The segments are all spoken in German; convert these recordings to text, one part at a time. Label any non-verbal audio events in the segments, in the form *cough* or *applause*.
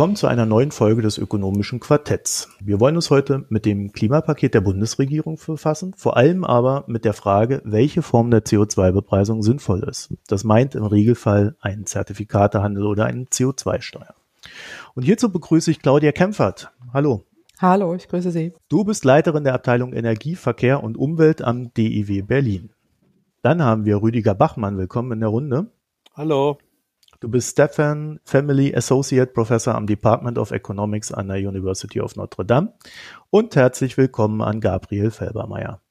Willkommen zu einer neuen Folge des ökonomischen Quartetts. Wir wollen uns heute mit dem Klimapaket der Bundesregierung befassen, vor allem aber mit der Frage, welche Form der CO2-Bepreisung sinnvoll ist. Das meint im Regelfall einen Zertifikatehandel oder eine CO2-Steuer. Und hierzu begrüße ich Claudia Kempfert. Hallo. Hallo, ich grüße Sie. Du bist Leiterin der Abteilung Energie, Verkehr und Umwelt am DIW Berlin. Dann haben wir Rüdiger Bachmann. Willkommen in der Runde. Hallo. Du bist Stefan Family Associate Professor am Department of Economics an der University of Notre Dame. Und herzlich willkommen an Gabriel Felbermeier.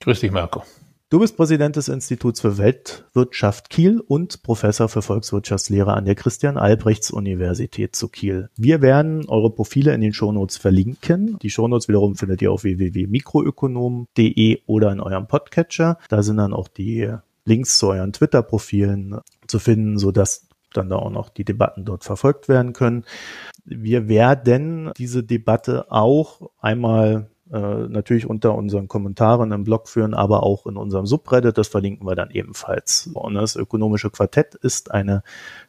Grüß dich, Marco. Du bist Präsident des Instituts für Weltwirtschaft Kiel und Professor für Volkswirtschaftslehre an der Christian-Albrechts-Universität zu Kiel. Wir werden eure Profile in den Shownotes verlinken. Die Shownotes wiederum findet ihr auf www.mikroökonom.de oder in eurem Podcatcher. Da sind dann auch die Links zu euren Twitter-Profilen zu finden, sodass dann da auch noch die Debatten dort verfolgt werden können. Wir werden diese Debatte auch einmal äh, natürlich unter unseren Kommentaren im Blog führen, aber auch in unserem Subreddit. Das verlinken wir dann ebenfalls. Und das ökonomische Quartett ist eine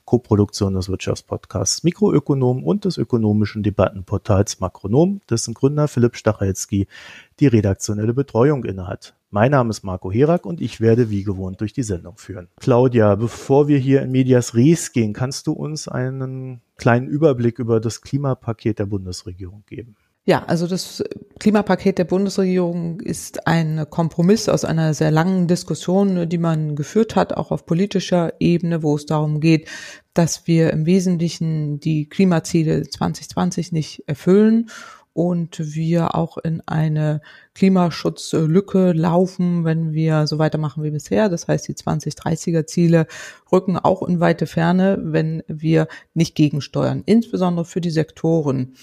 Koproduktion des Wirtschaftspodcasts Mikroökonom und des ökonomischen Debattenportals Makronom, dessen Gründer Philipp Stachelski die redaktionelle Betreuung innehat. Mein Name ist Marco Herak und ich werde wie gewohnt durch die Sendung führen. Claudia, bevor wir hier in Medias Res gehen, kannst du uns einen kleinen Überblick über das Klimapaket der Bundesregierung geben? Ja, also das Klimapaket der Bundesregierung ist ein Kompromiss aus einer sehr langen Diskussion, die man geführt hat, auch auf politischer Ebene, wo es darum geht, dass wir im Wesentlichen die Klimaziele 2020 nicht erfüllen und wir auch in eine Klimaschutzlücke laufen, wenn wir so weitermachen wie bisher. Das heißt, die 2030er Ziele rücken auch in weite Ferne, wenn wir nicht gegensteuern, insbesondere für die Sektoren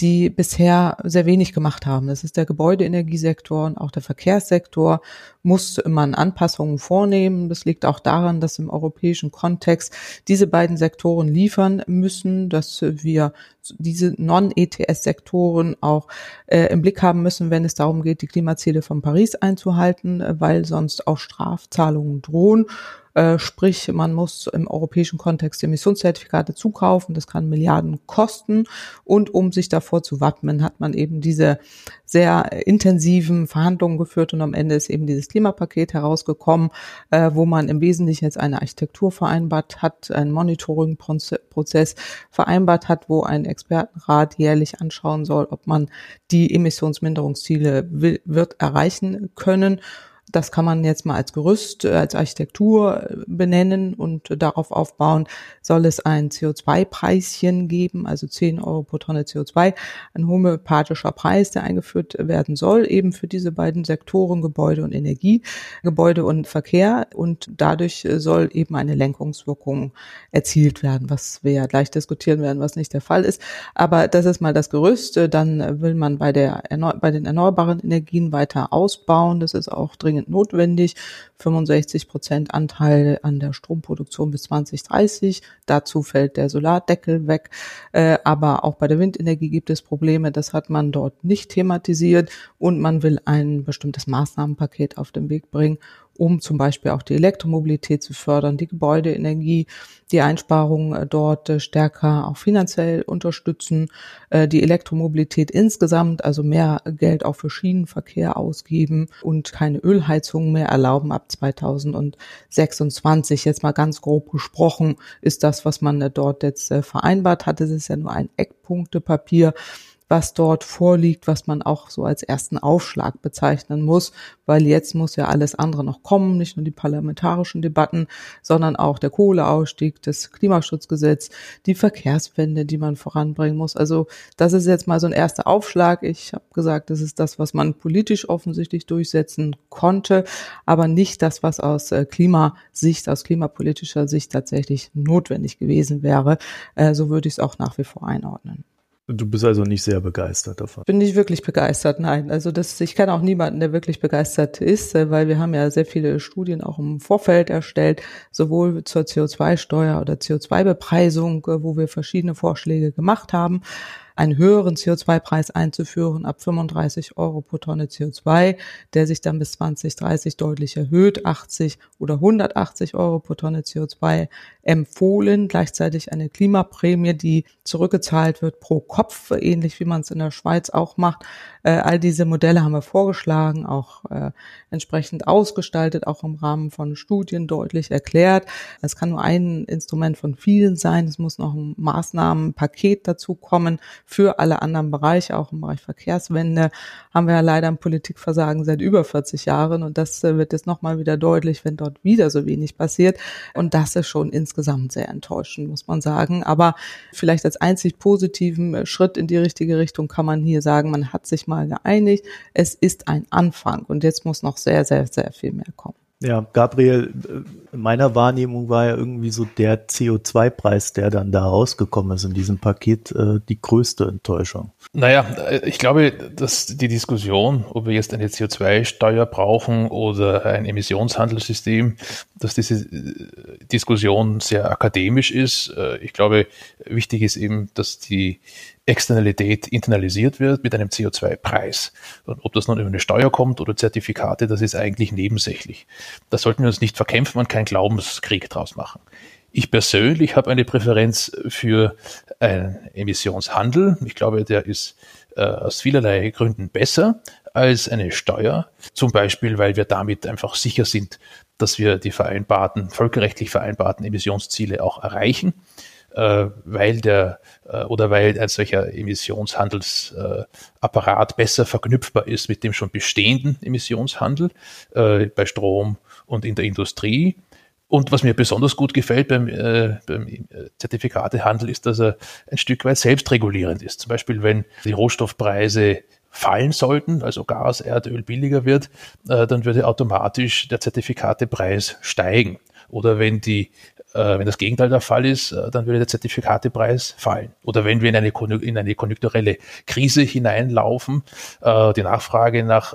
die bisher sehr wenig gemacht haben. Das ist der Gebäudeenergiesektor und auch der Verkehrssektor muss man Anpassungen vornehmen. Das liegt auch daran, dass im europäischen Kontext diese beiden Sektoren liefern müssen, dass wir diese Non-ETS-Sektoren auch äh, im Blick haben müssen, wenn es darum geht, die Klimaziele von Paris einzuhalten, weil sonst auch Strafzahlungen drohen. Äh, sprich, man muss im europäischen Kontext Emissionszertifikate zukaufen. Das kann Milliarden kosten. Und um sich davor zu wappnen, hat man eben diese sehr intensiven Verhandlungen geführt und am Ende ist eben dieses Klimapaket herausgekommen, äh, wo man im Wesentlichen jetzt eine Architektur vereinbart hat, einen Monitoring-Prozess vereinbart hat, wo ein Expertenrat jährlich anschauen soll, ob man die Emissionsminderungsziele wird erreichen können. Das kann man jetzt mal als Gerüst, äh, als Architektur äh, benennen und darauf aufbauen, soll es ein CO2-Preischen geben, also 10 Euro pro Tonne CO2, ein homöopathischer Preis, der eingeführt werden soll, eben für diese beiden Sektoren Gebäude und Energie, Gebäude und Verkehr und dadurch soll eben eine Lenkungswirkung erzielt werden, was wir ja gleich diskutieren werden, was nicht der Fall ist. Aber das ist mal das Gerüst. Dann will man bei der, bei den erneuerbaren Energien weiter ausbauen. Das ist auch dringend dringend notwendig. 65 Prozent Anteil an der Stromproduktion bis 2030. Dazu fällt der Solardeckel weg. Äh, aber auch bei der Windenergie gibt es Probleme. Das hat man dort nicht thematisiert. Und man will ein bestimmtes Maßnahmenpaket auf den Weg bringen, um zum Beispiel auch die Elektromobilität zu fördern, die Gebäudeenergie, die Einsparungen äh, dort äh, stärker auch finanziell unterstützen, äh, die Elektromobilität insgesamt, also mehr Geld auch für Schienenverkehr ausgeben und keine Ölheizungen mehr erlauben ab 2026. Jetzt mal ganz grob gesprochen ist das, was man dort jetzt vereinbart hat. Es ist ja nur ein Eckpunktepapier was dort vorliegt, was man auch so als ersten Aufschlag bezeichnen muss, weil jetzt muss ja alles andere noch kommen, nicht nur die parlamentarischen Debatten, sondern auch der Kohleausstieg, das Klimaschutzgesetz, die Verkehrswende, die man voranbringen muss. Also das ist jetzt mal so ein erster Aufschlag. Ich habe gesagt, das ist das, was man politisch offensichtlich durchsetzen konnte, aber nicht das, was aus äh, Klimasicht, aus klimapolitischer Sicht tatsächlich notwendig gewesen wäre. Äh, so würde ich es auch nach wie vor einordnen. Du bist also nicht sehr begeistert davon. Bin nicht wirklich begeistert, nein. Also das, ich kenne auch niemanden, der wirklich begeistert ist, äh, weil wir haben ja sehr viele Studien auch im Vorfeld erstellt, sowohl zur CO2-Steuer oder CO2-Bepreisung, äh, wo wir verschiedene Vorschläge gemacht haben. Einen höheren CO2-Preis einzuführen ab 35 Euro pro Tonne CO2, der sich dann bis 2030 deutlich erhöht, 80 oder 180 Euro pro Tonne CO2 empfohlen, gleichzeitig eine Klimaprämie, die zurückgezahlt wird pro Kopf, ähnlich wie man es in der Schweiz auch macht. Äh, all diese Modelle haben wir vorgeschlagen, auch äh, entsprechend ausgestaltet, auch im Rahmen von Studien deutlich erklärt. Es kann nur ein Instrument von vielen sein. Es muss noch ein Maßnahmenpaket dazu kommen für alle anderen Bereiche, auch im Bereich Verkehrswende haben wir ja leider ein Politikversagen seit über 40 Jahren und das äh, wird jetzt nochmal wieder deutlich, wenn dort wieder so wenig passiert. Und das ist schon insgesamt sehr enttäuschend, muss man sagen. Aber vielleicht als einzig positiven äh, Schritt in die richtige Richtung kann man hier sagen, man hat sich mal geeinigt. Es ist ein Anfang und jetzt muss noch sehr, sehr, sehr viel mehr kommen. Ja, Gabriel, in äh, meiner Wahrnehmung war ja irgendwie so der CO2-Preis, der dann da rausgekommen ist in diesem Paket, äh, die größte Enttäuschung. Naja, äh, ich glaube, dass die Diskussion, ob wir jetzt eine CO2-Steuer brauchen oder ein Emissionshandelssystem, dass diese Diskussion sehr akademisch ist. Ich glaube, wichtig ist eben, dass die Externalität internalisiert wird mit einem CO2-Preis. Und ob das nun über eine Steuer kommt oder Zertifikate, das ist eigentlich nebensächlich. Da sollten wir uns nicht verkämpfen und keinen Glaubenskrieg draus machen. Ich persönlich habe eine Präferenz für einen Emissionshandel. Ich glaube, der ist äh, aus vielerlei Gründen besser als eine Steuer. Zum Beispiel, weil wir damit einfach sicher sind, dass wir die vereinbarten, völkerrechtlich vereinbarten Emissionsziele auch erreichen weil der äh, oder weil ein solcher Emissionshandelsapparat besser verknüpfbar ist mit dem schon bestehenden Emissionshandel äh, bei Strom und in der Industrie. Und was mir besonders gut gefällt beim, äh, beim Zertifikatehandel ist, dass er ein Stück weit selbstregulierend ist. Zum Beispiel, wenn die Rohstoffpreise fallen sollten, also Gas, Erdöl billiger wird, äh, dann würde automatisch der Zertifikatepreis steigen. Oder wenn die äh, wenn das Gegenteil der Fall ist, äh, dann würde der Zertifikatepreis fallen. Oder wenn wir in eine, in eine konjunkturelle Krise hineinlaufen, äh, die Nachfrage nach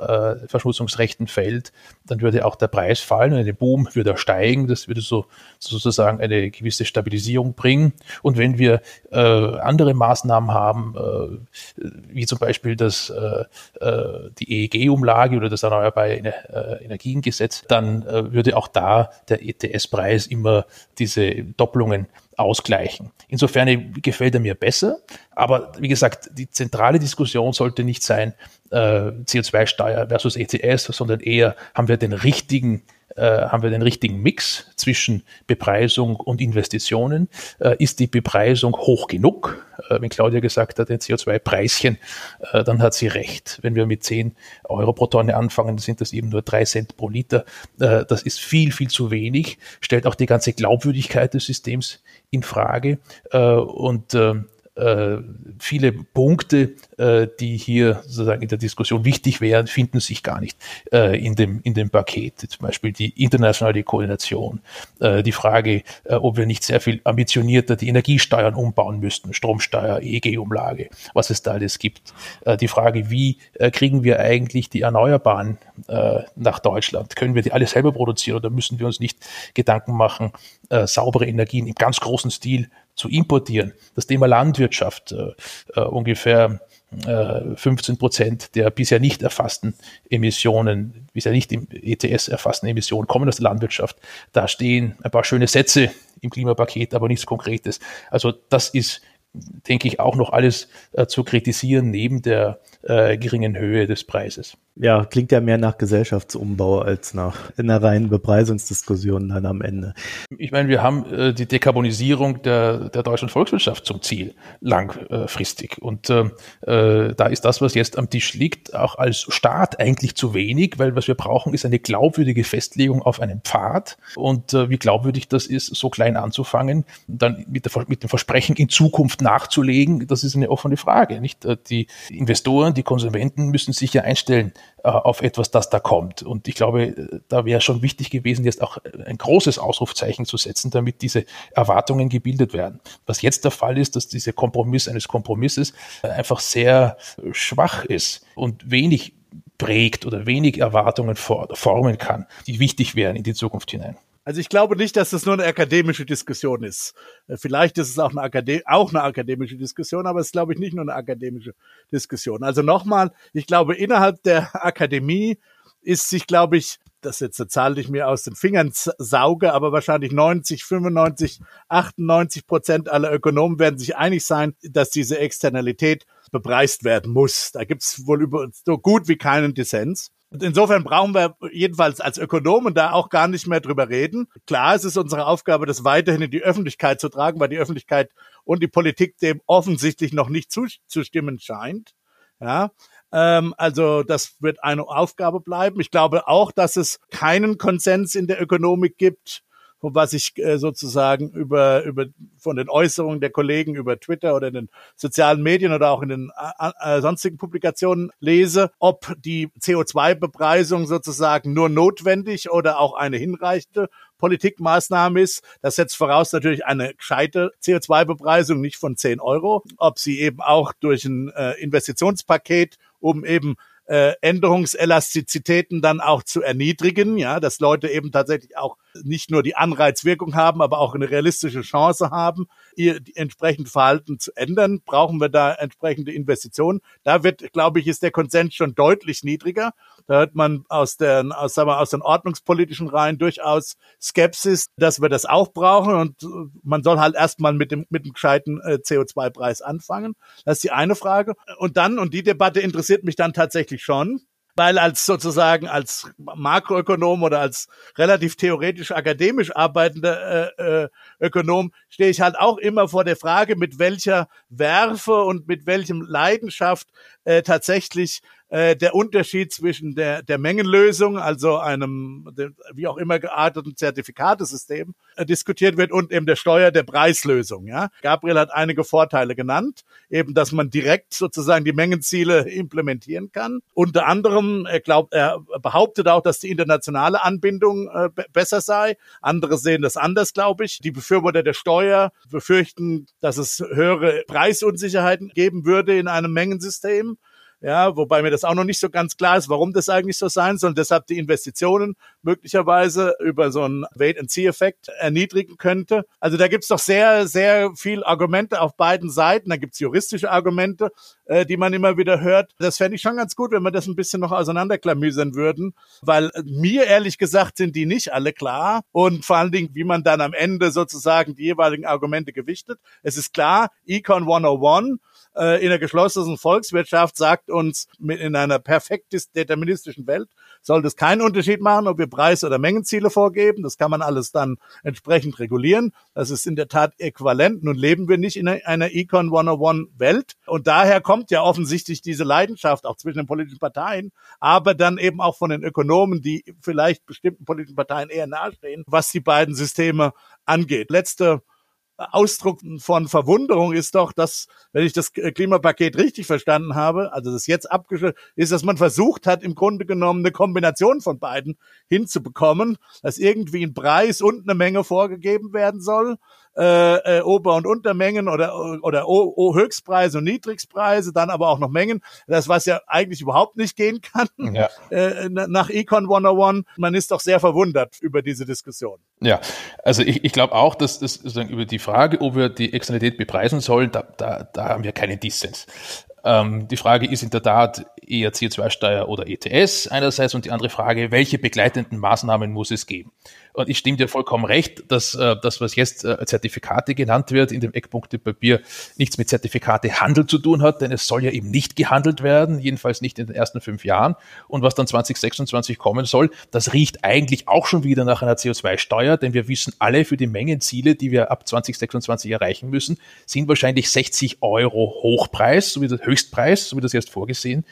Verschmutzungsrechten fällt, dann würde auch der Preis fallen und ein Boom würde er steigen. Das würde so sozusagen eine gewisse Stabilisierung bringen. Und wenn wir äh, andere Maßnahmen haben, äh, wie zum Beispiel das, äh, die EEG-Umlage oder das Erneuerbare Energiengesetz, dann würde auch da der ETS-Preis immer die diese Doppelungen ausgleichen. Insofern gefällt er mir besser, aber wie gesagt, die zentrale Diskussion sollte nicht sein äh, CO2-Steuer versus ETS, sondern eher haben wir den richtigen äh, haben wir den richtigen Mix zwischen Bepreisung und Investitionen? Äh, ist die Bepreisung hoch genug? Äh, wenn Claudia gesagt hat, ein CO2-Preischen, äh, dann hat sie recht. Wenn wir mit 10 Euro pro Tonne anfangen, sind das eben nur 3 Cent pro Liter. Äh, das ist viel, viel zu wenig, stellt auch die ganze Glaubwürdigkeit des Systems in Frage. Äh, und äh, viele Punkte, äh, die hier sozusagen in der Diskussion wichtig wären, finden sich gar nicht äh, in, dem, in dem Paket. Zum Beispiel die internationale Koordination, äh, die Frage, äh, ob wir nicht sehr viel ambitionierter die Energiesteuern umbauen müssten, Stromsteuer, EEG-Umlage, was es da alles gibt. Äh, die Frage, wie äh, kriegen wir eigentlich die Erneuerbaren äh, nach Deutschland? Können wir die alle selber produzieren oder müssen wir uns nicht Gedanken machen, äh, saubere Energien im ganz großen Stil zu importieren. Das Thema Landwirtschaft, äh, äh, ungefähr äh, 15 Prozent der bisher nicht erfassten Emissionen, bisher nicht im ETS erfassten Emissionen kommen aus der Landwirtschaft. Da stehen ein paar schöne Sätze im Klimapaket, aber nichts Konkretes. Also das ist denke ich, auch noch alles äh, zu kritisieren, neben der äh, geringen Höhe des Preises. Ja, klingt ja mehr nach Gesellschaftsumbau als nach einer reinen Bepreisungsdiskussion dann am Ende. Ich meine, wir haben äh, die Dekarbonisierung der, der deutschen Volkswirtschaft zum Ziel, langfristig. Und äh, äh, da ist das, was jetzt am Tisch liegt, auch als Staat eigentlich zu wenig, weil was wir brauchen, ist eine glaubwürdige Festlegung auf einen Pfad. Und äh, wie glaubwürdig das ist, so klein anzufangen, dann mit, der, mit dem Versprechen in Zukunft nachzulegen, das ist eine offene Frage. Nicht? Äh, die Investoren, die Konsumenten müssen sich ja einstellen äh, auf etwas, das da kommt. Und ich glaube, da wäre schon wichtig gewesen, jetzt auch ein großes Ausrufzeichen zu setzen, damit diese Erwartungen gebildet werden. Was jetzt der Fall ist, dass dieser Kompromiss eines Kompromisses einfach sehr schwach ist und wenig prägt oder wenig Erwartungen formen kann, die wichtig wären in die Zukunft hinein. Also ich glaube nicht, dass das nur eine akademische Diskussion ist. Äh, vielleicht ist es auch eine, Akade auch eine akademische Diskussion, aber es ist, glaube ich, nicht nur eine akademische Diskussion. Also nochmal, ich glaube, innerhalb der Akademie ist sich, glaube ich, das jetzt eine Zahl, die ich mir aus den Fingern sauge, aber wahrscheinlich 90, 95, 98 Prozent aller Ökonomen werden sich einig sein, dass diese Externalität bepreist werden muss. Da gibt es wohl über so gut wie keinen Dissens. Insofern brauchen wir jedenfalls als Ökonomen da auch gar nicht mehr drüber reden. Klar, es ist unsere Aufgabe, das weiterhin in die Öffentlichkeit zu tragen, weil die Öffentlichkeit und die Politik dem offensichtlich noch nicht zustimmen scheint. Ja, ähm, also das wird eine Aufgabe bleiben. Ich glaube auch, dass es keinen Konsens in der Ökonomik gibt, was ich äh, sozusagen über, über von den Äußerungen der Kollegen über Twitter oder in den sozialen Medien oder auch in den äh, sonstigen Publikationen lese, ob die CO2-Bepreisung sozusagen nur notwendig oder auch eine hinreichende Politikmaßnahme ist. Das setzt voraus natürlich eine gescheite CO2-Bepreisung, nicht von 10 Euro. Ob sie eben auch durch ein äh, Investitionspaket, um eben äh, Änderungselastizitäten dann auch zu erniedrigen, ja, dass Leute eben tatsächlich auch nicht nur die Anreizwirkung haben, aber auch eine realistische Chance haben, ihr entsprechend Verhalten zu ändern, brauchen wir da entsprechende Investitionen. Da wird, glaube ich, ist der Konsens schon deutlich niedriger. Da hört man aus, den, aus, sagen wir, aus den ordnungspolitischen Reihen durchaus Skepsis, dass wir das auch brauchen und man soll halt erstmal mit dem, mit dem gescheiten äh, CO2-Preis anfangen. Das ist die eine Frage. Und dann, und die Debatte interessiert mich dann tatsächlich schon, weil als sozusagen als Makroökonom oder als relativ theoretisch akademisch arbeitender äh, äh, Ökonom stehe ich halt auch immer vor der Frage, mit welcher Werfe und mit welchem Leidenschaft äh, tatsächlich äh, der Unterschied zwischen der, der Mengenlösung, also einem wie auch immer gearteten Zertifikatesystem, äh, diskutiert wird und eben der Steuer der Preislösung. Ja? Gabriel hat einige Vorteile genannt, eben dass man direkt sozusagen die Mengenziele implementieren kann. Unter anderem, er glaubt, er behauptet auch, dass die internationale Anbindung äh, besser sei. Andere sehen das anders, glaube ich. Die Befürworter der Steuer befürchten, dass es höhere Preisunsicherheiten geben würde in einem Mengensystem. Ja, wobei mir das auch noch nicht so ganz klar ist, warum das eigentlich so sein soll. Und deshalb die Investitionen möglicherweise über so einen Wait-and-See-Effekt erniedrigen könnte. Also da gibt's doch sehr, sehr viel Argumente auf beiden Seiten. Da gibt's juristische Argumente, äh, die man immer wieder hört. Das fände ich schon ganz gut, wenn wir das ein bisschen noch auseinanderklamüsern würden, weil mir ehrlich gesagt sind die nicht alle klar und vor allen Dingen, wie man dann am Ende sozusagen die jeweiligen Argumente gewichtet. Es ist klar, Econ 101 äh, in der geschlossenen Volkswirtschaft sagt uns, in einer perfekt deterministischen Welt sollte es keinen Unterschied machen, ob wir Preis- oder Mengenziele vorgeben. Das kann man alles dann entsprechend regulieren. Das ist in der Tat äquivalent. Nun leben wir nicht in einer Econ 101 Welt. Und daher kommt ja offensichtlich diese Leidenschaft auch zwischen den politischen Parteien, aber dann eben auch von den Ökonomen, die vielleicht bestimmten politischen Parteien eher nahestehen, was die beiden Systeme angeht. Letzte Ausdruck von Verwunderung ist doch, dass, wenn ich das Klimapaket richtig verstanden habe, also das jetzt abgeschlossen ist, dass man versucht hat, im Grunde genommen eine Kombination von beiden hinzubekommen, dass irgendwie ein Preis und eine Menge vorgegeben werden soll äh, äh, Ober- und Untermengen oder, oder o, o Höchstpreise und Niedrigpreise, dann aber auch noch Mengen. Das, was ja eigentlich überhaupt nicht gehen kann ja. *laughs* äh, nach Econ 101. Man ist doch sehr verwundert über diese Diskussion. Ja, also ich, ich glaube auch, dass das sozusagen über die Frage, ob wir die Externalität bepreisen sollen, da, da, da haben wir keinen Dissens. Ähm, die Frage ist in der Tat eher CO2-Steuer oder ETS einerseits und die andere Frage, welche begleitenden Maßnahmen muss es geben? Und ich stimme dir vollkommen recht, dass äh, das, was jetzt äh, Zertifikate genannt wird in dem Eckpunktepapier, nichts mit Zertifikatehandel zu tun hat, denn es soll ja eben nicht gehandelt werden, jedenfalls nicht in den ersten fünf Jahren. Und was dann 2026 kommen soll, das riecht eigentlich auch schon wieder nach einer CO2-Steuer, denn wir wissen alle, für die Mengenziele, die wir ab 2026 erreichen müssen, sind wahrscheinlich 60 Euro Hochpreis, so wie der Höchstpreis, so wie das jetzt vorgesehen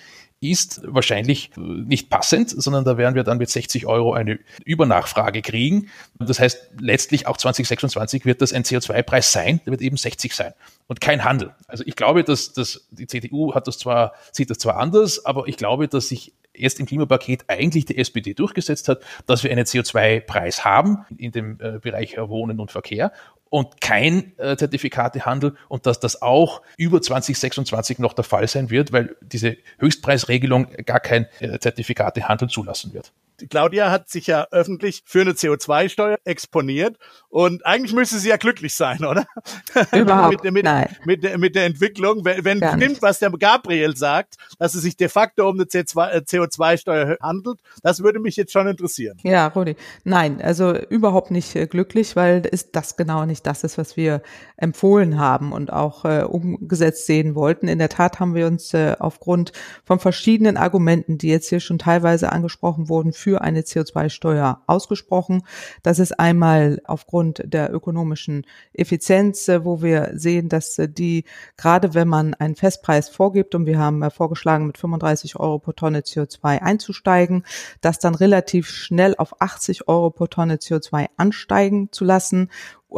ist wahrscheinlich nicht passend, sondern da werden wir dann mit 60 Euro eine Übernachfrage kriegen. Das heißt, letztlich auch 2026 wird das ein CO2-Preis sein, der wird eben 60 sein und kein Handel. Also ich glaube, dass, dass die CDU hat das zwar, sieht das zwar anders, aber ich glaube, dass sich erst im Klimapaket eigentlich die SPD durchgesetzt hat, dass wir einen CO2-Preis haben in dem äh, Bereich Wohnen und Verkehr und kein äh, Zertifikatehandel und dass das auch über 2026 noch der Fall sein wird, weil diese Höchstpreisregelung gar kein äh, Zertifikatehandel zulassen wird. Claudia hat sich ja öffentlich für eine CO2-Steuer exponiert und eigentlich müsste sie ja glücklich sein, oder? *laughs* Überhaupt mit, mit, nein. Mit, mit, mit der Entwicklung. Wenn, wenn stimmt, was der Gabriel sagt, dass es sich de facto um eine CO2-Steuer äh, handelt, das würde mich jetzt schon interessieren. Ja, Rudi. Nein, also überhaupt nicht äh, glücklich, weil ist das genau nicht das ist, was wir empfohlen haben und auch äh, umgesetzt sehen wollten. In der Tat haben wir uns äh, aufgrund von verschiedenen Argumenten, die jetzt hier schon teilweise angesprochen wurden, für eine CO2-Steuer ausgesprochen. Das ist einmal aufgrund der ökonomischen Effizienz, äh, wo wir sehen, dass äh, die, gerade wenn man einen Festpreis vorgibt, und wir haben äh, vorgeschlagen, mit 35 Euro pro Tonne CO2 einzusteigen, das dann relativ schnell auf 80 Euro pro Tonne CO2 ansteigen zu lassen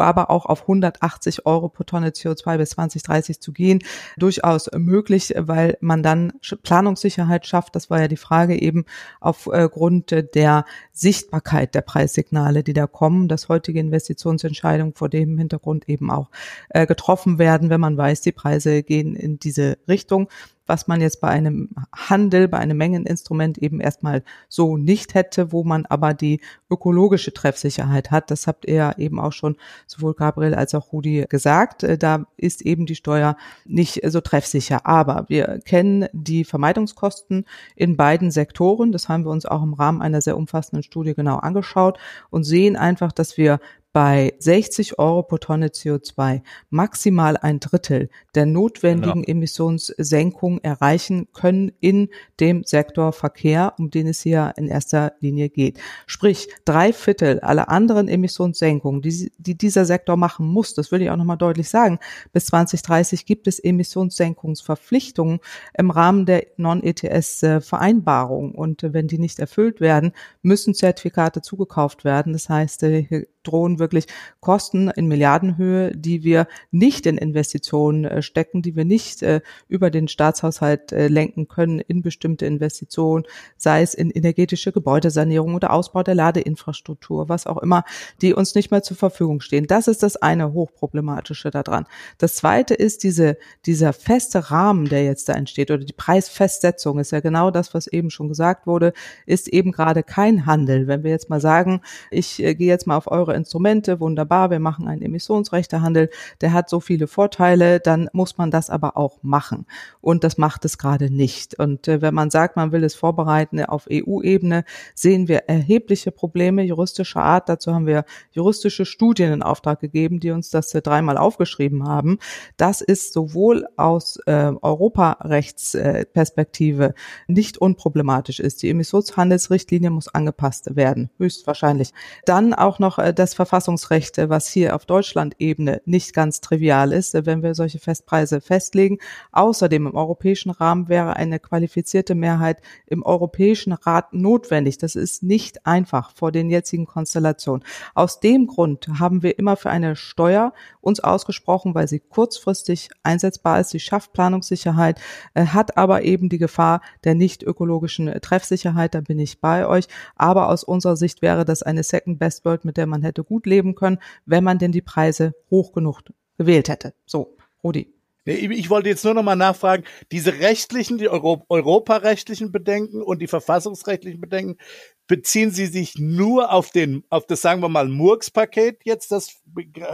aber auch auf 180 Euro pro Tonne CO2 bis 2030 zu gehen, durchaus möglich, weil man dann Planungssicherheit schafft. Das war ja die Frage eben aufgrund der Sichtbarkeit der Preissignale, die da kommen, dass heutige Investitionsentscheidungen vor dem Hintergrund eben auch äh, getroffen werden, wenn man weiß, die Preise gehen in diese Richtung was man jetzt bei einem Handel, bei einem Mengeninstrument eben erstmal so nicht hätte, wo man aber die ökologische Treffsicherheit hat. Das habt ihr eben auch schon sowohl Gabriel als auch Rudi gesagt. Äh, da ist eben die Steuer nicht so treffsicher. Aber wir kennen die Vermeidungskosten in beiden Sektoren. Das haben wir uns auch im Rahmen einer sehr umfassenden Studie genau angeschaut und sehen einfach, dass wir bei 60 Euro pro Tonne CO2 maximal ein Drittel der notwendigen genau. Emissionssenkung erreichen können in dem Sektor Verkehr, um den es hier in erster Linie geht. Sprich, drei Viertel aller anderen Emissionssenkungen, die, die dieser Sektor machen muss, das will ich auch nochmal deutlich sagen, bis 2030 gibt es Emissionssenkungsverpflichtungen im Rahmen der Non-ETS-Vereinbarung. Und wenn die nicht erfüllt werden, müssen Zertifikate zugekauft werden. Das heißt, hier drohen wirklich Kosten in Milliardenhöhe, die wir nicht in Investitionen äh, stecken, die wir nicht äh, über den Staatshaushalt äh, lenken können in bestimmte Investitionen, sei es in energetische Gebäudesanierung oder Ausbau der Ladeinfrastruktur, was auch immer, die uns nicht mehr zur Verfügung stehen. Das ist das eine hochproblematische daran. Das zweite ist diese, dieser feste Rahmen, der jetzt da entsteht oder die Preisfestsetzung ist ja genau das, was eben schon gesagt wurde, ist eben gerade kein Handel. Wenn wir jetzt mal sagen, ich gehe jetzt mal auf eure Instrumente, wunderbar, wir machen einen Emissionsrechtehandel, der hat so viele Vorteile, dann muss man das aber auch machen. Und das macht es gerade nicht. Und äh, wenn man sagt, man will es vorbereiten auf EU-Ebene, sehen wir erhebliche Probleme juristischer Art. Dazu haben wir juristische Studien in Auftrag gegeben, die uns das äh, dreimal aufgeschrieben haben. Das ist sowohl aus äh, Europarechtsperspektive nicht unproblematisch ist. Die Emissionshandelsrichtlinie muss angepasst werden, höchstwahrscheinlich. Dann auch noch äh, das Verfassungsrecht, was hier auf Deutschland-Ebene nicht ganz trivial ist, wenn wir solche Festpreise festlegen. Außerdem im europäischen Rahmen wäre eine qualifizierte Mehrheit im Europäischen Rat notwendig. Das ist nicht einfach vor den jetzigen Konstellationen. Aus dem Grund haben wir immer für eine Steuer uns ausgesprochen, weil sie kurzfristig einsetzbar ist. Sie schafft Planungssicherheit, äh, hat aber eben die Gefahr der nicht ökologischen Treffsicherheit. Da bin ich bei euch. Aber aus unserer Sicht wäre das eine Second Best World, mit der man hätte gut leben können, wenn man denn die Preise hoch genug gewählt hätte. So, Rudi. Ich wollte jetzt nur noch mal nachfragen, diese rechtlichen, die Euro europarechtlichen Bedenken und die verfassungsrechtlichen Bedenken, beziehen Sie sich nur auf den, auf das, sagen wir mal, Murks-Paket jetzt, das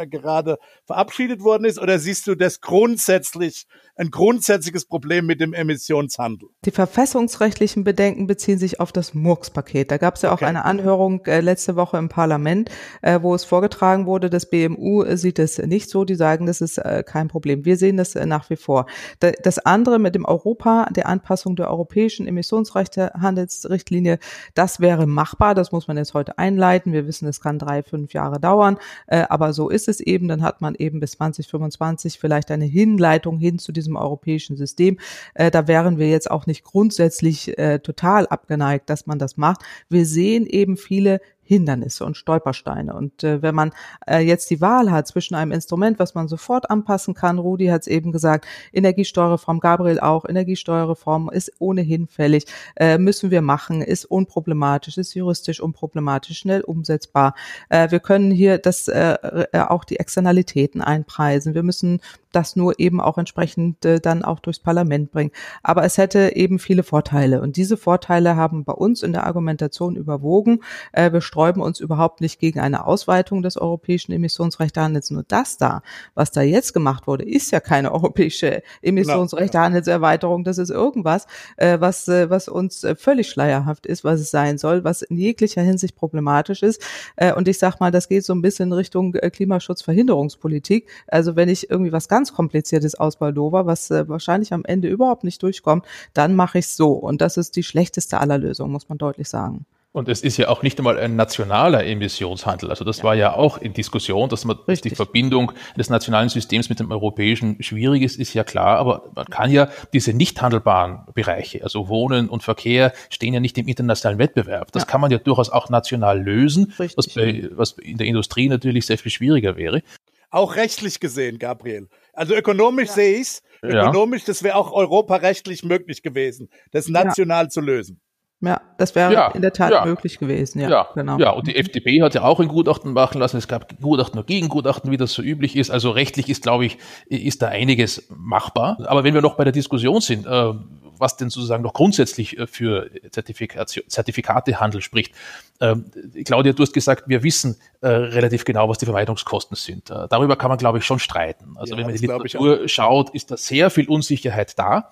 gerade verabschiedet worden ist, oder siehst du das grundsätzlich, ein grundsätzliches Problem mit dem Emissionshandel? Die verfassungsrechtlichen Bedenken beziehen sich auf das Murks-Paket. Da gab es ja auch okay. eine Anhörung äh, letzte Woche im Parlament, äh, wo es vorgetragen wurde, das BMU sieht es nicht so, die sagen, das ist äh, kein Problem. Wir sehen das äh, nach wie vor. Da, das andere mit dem Europa, der Anpassung der europäischen Emissionsrechte-Handelsrichtlinie, das wäre wäre machbar. Das muss man jetzt heute einleiten. Wir wissen, es kann drei, fünf Jahre dauern, äh, aber so ist es eben. Dann hat man eben bis 2025 vielleicht eine Hinleitung hin zu diesem europäischen System. Äh, da wären wir jetzt auch nicht grundsätzlich äh, total abgeneigt, dass man das macht. Wir sehen eben viele Hindernisse und Stolpersteine. Und äh, wenn man äh, jetzt die Wahl hat zwischen einem Instrument, was man sofort anpassen kann, Rudi hat es eben gesagt, Energiesteuerreform, Gabriel auch, Energiesteuerreform ist ohnehin fällig, äh, müssen wir machen, ist unproblematisch, ist juristisch unproblematisch, schnell umsetzbar. Äh, wir können hier das äh, äh auch die Externalitäten einpreisen. Wir müssen das nur eben auch entsprechend äh, dann auch durchs Parlament bringen. Aber es hätte eben viele Vorteile. Und diese Vorteile haben bei uns in der Argumentation überwogen. Äh, wir sträuben uns überhaupt nicht gegen eine Ausweitung des europäischen Emissionsrechtehandels. Nur das da, was da jetzt gemacht wurde, ist ja keine europäische Emissionsrechtehandelserweiterung. Das ist irgendwas, äh, was, äh, was uns äh, völlig schleierhaft ist, was es sein soll, was in jeglicher Hinsicht problematisch ist. Äh, und ich sag mal, das geht so ein bisschen in Richtung äh, Klimaschutzverhinderungspolitik. Also wenn ich irgendwie was ganz kompliziertes Ausbaldova, was wahrscheinlich am Ende überhaupt nicht durchkommt, dann mache ich so. Und das ist die schlechteste aller Lösungen, muss man deutlich sagen. Und es ist ja auch nicht einmal ein nationaler Emissionshandel. Also das ja. war ja auch in Diskussion, dass man dass die Verbindung des nationalen Systems mit dem europäischen schwierig ist, ist ja klar. Aber man kann ja diese nicht handelbaren Bereiche, also Wohnen und Verkehr, stehen ja nicht im internationalen Wettbewerb. Das ja. kann man ja durchaus auch national lösen, was, bei, was in der Industrie natürlich sehr viel schwieriger wäre. Auch rechtlich gesehen, Gabriel. Also ökonomisch ja. sehe ich's. Ökonomisch, ja. das wäre auch europarechtlich möglich gewesen, das national ja. zu lösen. Ja, das wäre ja, in der Tat ja. möglich gewesen. Ja, ja, genau. Ja, und die FDP hat ja auch ein Gutachten machen lassen. Es gab Gutachten und Gegengutachten, wie das so üblich ist. Also rechtlich ist, glaube ich, ist da einiges machbar. Aber wenn wir noch bei der Diskussion sind, äh, was denn sozusagen noch grundsätzlich äh, für Zertifikatehandel spricht. Ähm, Claudia, du hast gesagt, wir wissen äh, relativ genau, was die Vermeidungskosten sind. Äh, darüber kann man, glaube ich, schon streiten. Also ja, wenn man die Literatur schaut, ist da sehr viel Unsicherheit da.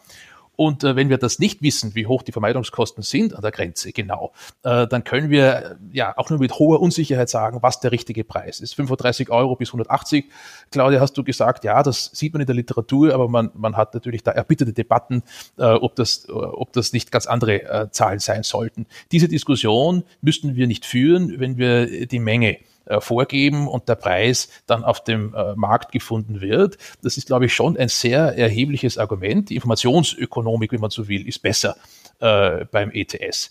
Und äh, wenn wir das nicht wissen, wie hoch die Vermeidungskosten sind an der Grenze genau, äh, dann können wir äh, ja auch nur mit hoher Unsicherheit sagen, was der richtige Preis ist. 35 Euro bis 180. Claudia, hast du gesagt, ja, das sieht man in der Literatur, aber man, man hat natürlich da erbitterte Debatten, äh, ob, das, äh, ob das nicht ganz andere äh, Zahlen sein sollten. Diese Diskussion müssten wir nicht führen, wenn wir die Menge äh, vorgeben und der Preis dann auf dem äh, Markt gefunden wird. Das ist, glaube ich, schon ein sehr erhebliches Argument. Die Informationsökonomik, wenn man so will, ist besser äh, beim ETS.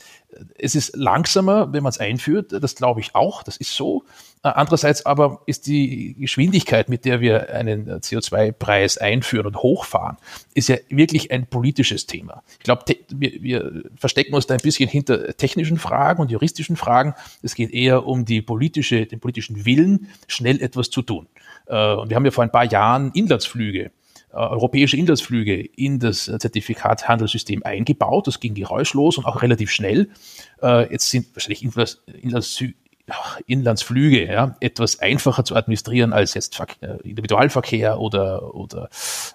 Es ist langsamer, wenn man es einführt, das glaube ich auch, das ist so. Äh, andererseits aber ist die Geschwindigkeit, mit der wir einen CO2-Preis einführen und hochfahren, ist ja wirklich ein politisches Thema. Ich glaube, wir, wir verstecken uns da ein bisschen hinter technischen Fragen und juristischen Fragen. Es geht eher um die politische, den politischen Willen, schnell etwas zu tun. Äh, und wir haben ja vor ein paar Jahren Inlandsflüge äh, europäische Inlandsflüge in das Zertifikathandelssystem eingebaut. Das ging geräuschlos und auch relativ schnell. Äh, jetzt sind wahrscheinlich Inlands, Inlandsflüge ja, etwas einfacher zu administrieren als jetzt äh, Individualverkehr oder, oder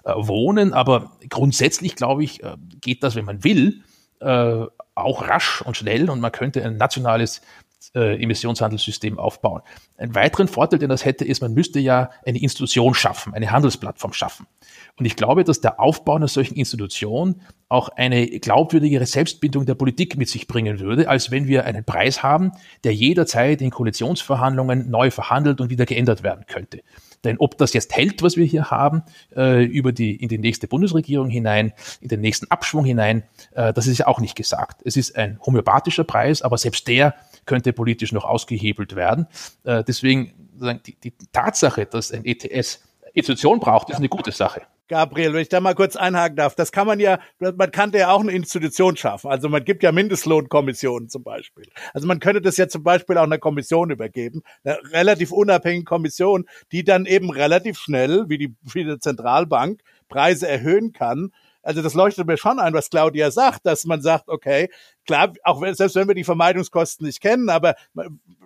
äh, Wohnen. Aber grundsätzlich, glaube ich, geht das, wenn man will, äh, auch rasch und schnell und man könnte ein nationales äh, Emissionshandelssystem aufbauen. Ein weiteren Vorteil, den das hätte, ist, man müsste ja eine Institution schaffen, eine Handelsplattform schaffen. Und ich glaube, dass der Aufbau einer solchen Institution auch eine glaubwürdigere Selbstbindung der Politik mit sich bringen würde, als wenn wir einen Preis haben, der jederzeit in Koalitionsverhandlungen neu verhandelt und wieder geändert werden könnte. Denn ob das jetzt hält, was wir hier haben, äh, über die, in die nächste Bundesregierung hinein, in den nächsten Abschwung hinein, äh, das ist ja auch nicht gesagt. Es ist ein homöopathischer Preis, aber selbst der könnte politisch noch ausgehebelt werden. Äh, deswegen die, die Tatsache, dass ein ETS Institution braucht, ist eine gute Sache. Gabriel, wenn ich da mal kurz einhaken darf, das kann man ja, man kann ja auch eine Institution schaffen. Also man gibt ja Mindestlohnkommissionen zum Beispiel. Also man könnte das ja zum Beispiel auch einer Kommission übergeben, eine relativ unabhängige Kommission, die dann eben relativ schnell, wie die, wie die Zentralbank, Preise erhöhen kann. Also das leuchtet mir schon ein, was Claudia sagt, dass man sagt, okay, klar, auch wenn, selbst wenn wir die Vermeidungskosten nicht kennen, aber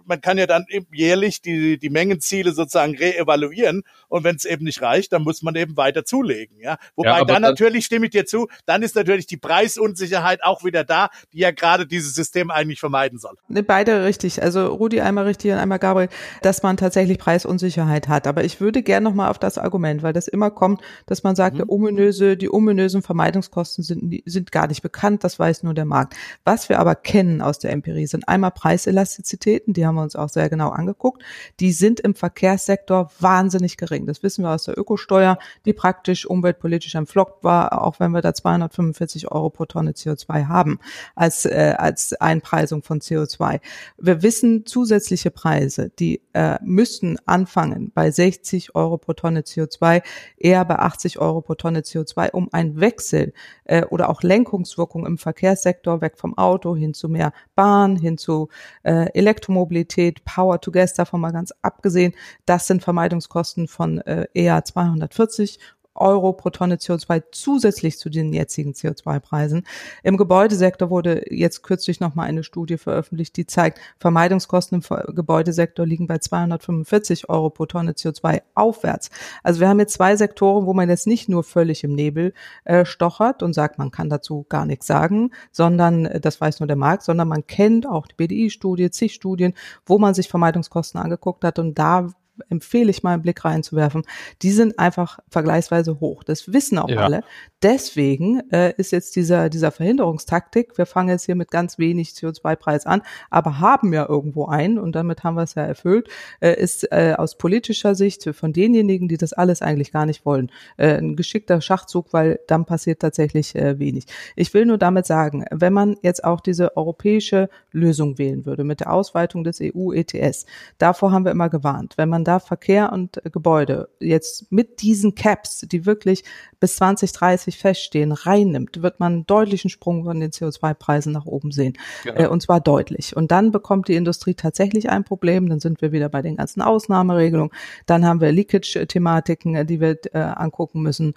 man kann ja dann jährlich die, die Mengenziele sozusagen reevaluieren und wenn es eben nicht reicht, dann muss man eben weiter zulegen. Ja? Wobei ja, dann natürlich, stimme ich dir zu, dann ist natürlich die Preisunsicherheit auch wieder da, die ja gerade dieses System eigentlich vermeiden soll. Ne, beide richtig. Also Rudi einmal richtig und einmal Gabriel, dass man tatsächlich Preisunsicherheit hat. Aber ich würde gerne nochmal auf das Argument, weil das immer kommt, dass man sagt, mhm. der ominöse, die ominösen Vermeidungskosten sind, sind gar nicht bekannt, das weiß nur der Markt Was wir aber kennen aus der Empirie sind einmal Preiselastizitäten, die haben wir uns auch sehr genau angeguckt. Die sind im Verkehrssektor wahnsinnig gering. Das wissen wir aus der Ökosteuer, die praktisch umweltpolitisch am Flock war, auch wenn wir da 245 Euro pro Tonne CO2 haben als, äh, als Einpreisung von CO2. Wir wissen zusätzliche Preise, die äh, müssten anfangen bei 60 Euro pro Tonne CO2, eher bei 80 Euro pro Tonne CO2, um einen Wechsel äh, oder auch Lenkungswirkung im Verkehrssektor weg vom Auto hin zu mehr Bahn, hin zu äh, Elektromobilität, Power to Gas, davon mal ganz abgesehen. Das sind Vermeidungskosten von äh, eher 240 Euro pro Tonne CO2 zusätzlich zu den jetzigen CO2-Preisen. Im Gebäudesektor wurde jetzt kürzlich nochmal eine Studie veröffentlicht, die zeigt, Vermeidungskosten im Gebäudesektor liegen bei 245 Euro pro Tonne CO2 aufwärts. Also wir haben jetzt zwei Sektoren, wo man jetzt nicht nur völlig im Nebel äh, stochert und sagt, man kann dazu gar nichts sagen, sondern äh, das weiß nur der Markt, sondern man kennt auch die BDI-Studie, zig Studien, wo man sich Vermeidungskosten angeguckt hat und da empfehle ich mal einen Blick reinzuwerfen, die sind einfach vergleichsweise hoch. Das wissen auch ja. alle. Deswegen äh, ist jetzt dieser, dieser Verhinderungstaktik, wir fangen jetzt hier mit ganz wenig CO2-Preis an, aber haben ja irgendwo einen und damit haben wir es ja erfüllt, äh, ist äh, aus politischer Sicht von denjenigen, die das alles eigentlich gar nicht wollen, äh, ein geschickter Schachzug, weil dann passiert tatsächlich äh, wenig. Ich will nur damit sagen, wenn man jetzt auch diese europäische Lösung wählen würde mit der Ausweitung des EU-ETS, davor haben wir immer gewarnt. Wenn man da Verkehr und äh, Gebäude jetzt mit diesen Caps, die wirklich bis 2030 feststehen, reinnimmt, wird man einen deutlichen Sprung von den CO2-Preisen nach oben sehen. Genau. Äh, und zwar deutlich. Und dann bekommt die Industrie tatsächlich ein Problem. Dann sind wir wieder bei den ganzen Ausnahmeregelungen. Dann haben wir Leakage-Thematiken, äh, die wir äh, angucken müssen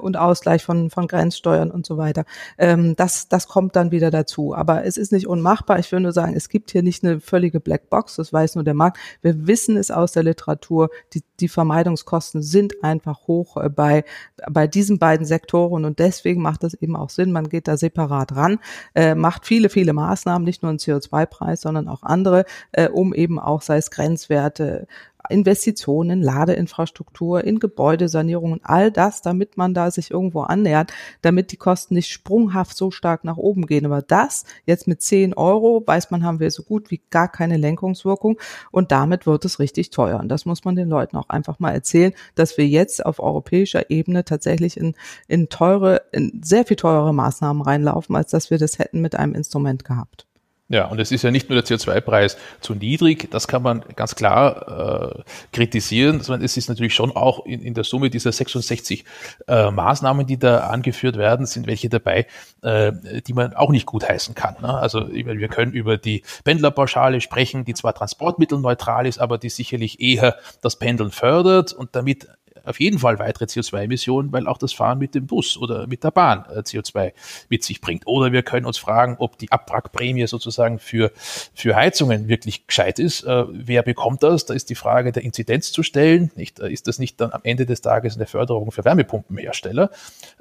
und Ausgleich von, von Grenzsteuern und so weiter. Ähm, das, das kommt dann wieder dazu. Aber es ist nicht unmachbar. Ich will nur sagen, es gibt hier nicht eine völlige Blackbox. Das weiß nur der Markt. Wir wissen es aus der Literatur Literatur, die, die Vermeidungskosten sind einfach hoch äh, bei, bei diesen beiden Sektoren. Und deswegen macht es eben auch Sinn, man geht da separat ran, äh, macht viele, viele Maßnahmen, nicht nur einen CO2-Preis, sondern auch andere, äh, um eben auch, sei es Grenzwerte, Investitionen, Ladeinfrastruktur, in Gebäudesanierungen, all das, damit man da sich irgendwo annähert, damit die Kosten nicht sprunghaft so stark nach oben gehen. Aber das jetzt mit 10 Euro, weiß man, haben wir so gut wie gar keine Lenkungswirkung und damit wird es richtig teuer. Und das muss man den Leuten auch einfach mal erzählen, dass wir jetzt auf europäischer Ebene tatsächlich in, in teure, in sehr viel teurere Maßnahmen reinlaufen, als dass wir das hätten mit einem Instrument gehabt. Ja, und es ist ja nicht nur der CO2-Preis zu niedrig, das kann man ganz klar äh, kritisieren, sondern es ist natürlich schon auch in, in der Summe dieser 66 äh, Maßnahmen, die da angeführt werden, sind welche dabei, äh, die man auch nicht gutheißen kann. Ne? Also wir können über die Pendlerpauschale sprechen, die zwar transportmittelneutral ist, aber die sicherlich eher das Pendeln fördert und damit auf jeden Fall weitere CO2-Emissionen, weil auch das Fahren mit dem Bus oder mit der Bahn äh, CO2 mit sich bringt. Oder wir können uns fragen, ob die Abwrackprämie sozusagen für, für Heizungen wirklich gescheit ist. Äh, wer bekommt das? Da ist die Frage der Inzidenz zu stellen. Nicht? Äh, ist das nicht dann am Ende des Tages eine Förderung für Wärmepumpenhersteller?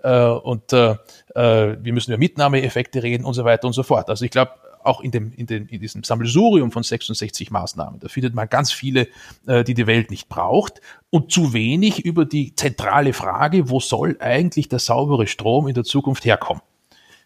Und wir müssen über Mitnahmeeffekte reden und so weiter und so fort. Also ich glaube, auch in, dem, in, dem, in diesem Sammelsurium von 66 Maßnahmen. Da findet man ganz viele, äh, die die Welt nicht braucht und zu wenig über die zentrale Frage, wo soll eigentlich der saubere Strom in der Zukunft herkommen?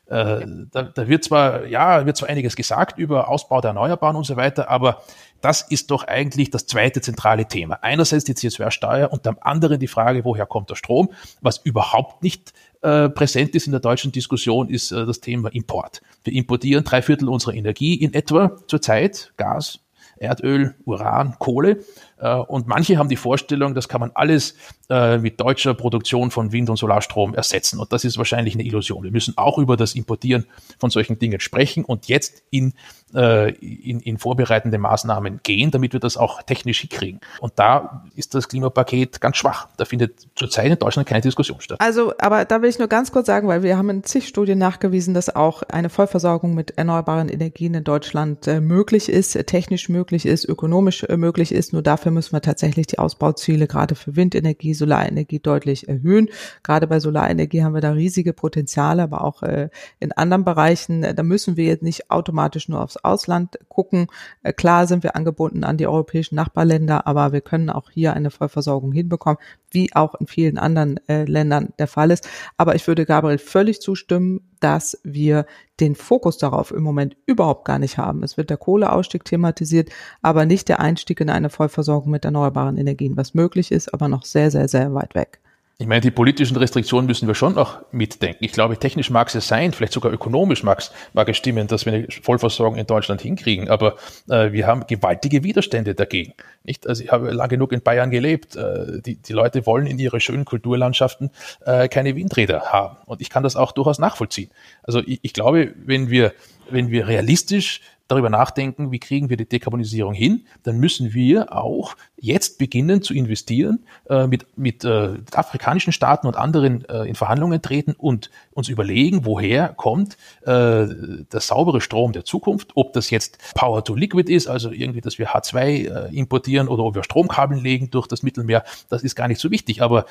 Äh, da, da wird zwar, ja, wird zwar einiges gesagt über Ausbau der Erneuerbaren und so weiter, aber das ist doch eigentlich das zweite zentrale Thema. Einerseits die CO2-Steuer und am anderen die Frage, woher kommt der Strom? Was überhaupt nicht äh, präsent ist in der deutschen Diskussion, ist äh, das Thema Import. Wir importieren drei Viertel unserer Energie in etwa zurzeit, Gas, Erdöl, Uran, Kohle. Äh, und manche haben die Vorstellung, das kann man alles äh, mit deutscher Produktion von Wind- und Solarstrom ersetzen. Und das ist wahrscheinlich eine Illusion. Wir müssen auch über das Importieren von solchen Dingen sprechen und jetzt in, äh, in, in vorbereitende Maßnahmen gehen, damit wir das auch technisch hinkriegen. Und da ist das Klimapaket ganz schwach. Da findet zurzeit in Deutschland keine Diskussion statt. Also, aber da will ich nur ganz kurz sagen, weil wir haben in zig Studien nachgewiesen, dass auch eine Vollversorgung mit erneuerbaren Energien in Deutschland möglich ist, technisch möglich ist, ökonomisch möglich ist. Nur dafür müssen wir tatsächlich die Ausbauziele gerade für Windenergie, Solarenergie deutlich erhöhen. Gerade bei Solarenergie haben wir da riesige Potenziale, aber auch äh, in anderen Bereichen, da müssen wir jetzt nicht automatisch nur aufs Ausland gucken. Äh, klar sind wir angebunden an die europäischen Nachbarländer, aber wir können auch hier eine Vollversorgung hinbekommen. Wie auch in vielen anderen äh, Ländern der Fall ist. Aber ich würde Gabriel völlig zustimmen, dass wir den Fokus darauf im Moment überhaupt gar nicht haben. Es wird der Kohleausstieg thematisiert, aber nicht der Einstieg in eine Vollversorgung mit erneuerbaren Energien, was möglich ist, aber noch sehr, sehr, sehr weit weg. Ich meine, die politischen Restriktionen müssen wir schon noch mitdenken. Ich glaube, technisch mag es sein, vielleicht sogar ökonomisch mag es, stimmen, dass wir eine Vollversorgung in Deutschland hinkriegen, aber äh, wir haben gewaltige Widerstände dagegen. Nicht? Also ich habe lange genug in Bayern gelebt. Äh, die, die Leute wollen in ihre schönen Kulturlandschaften äh, keine Windräder haben. Und ich kann das auch durchaus nachvollziehen. Also ich, ich glaube, wenn wir, wenn wir realistisch darüber nachdenken, wie kriegen wir die Dekarbonisierung hin, dann müssen wir auch jetzt beginnen zu investieren, äh, mit, mit äh, afrikanischen Staaten und anderen äh, in Verhandlungen treten und uns überlegen, woher kommt äh, der saubere Strom der Zukunft, ob das jetzt Power to Liquid ist, also irgendwie, dass wir H2 äh, importieren oder ob wir Stromkabel legen durch das Mittelmeer, das ist gar nicht so wichtig, aber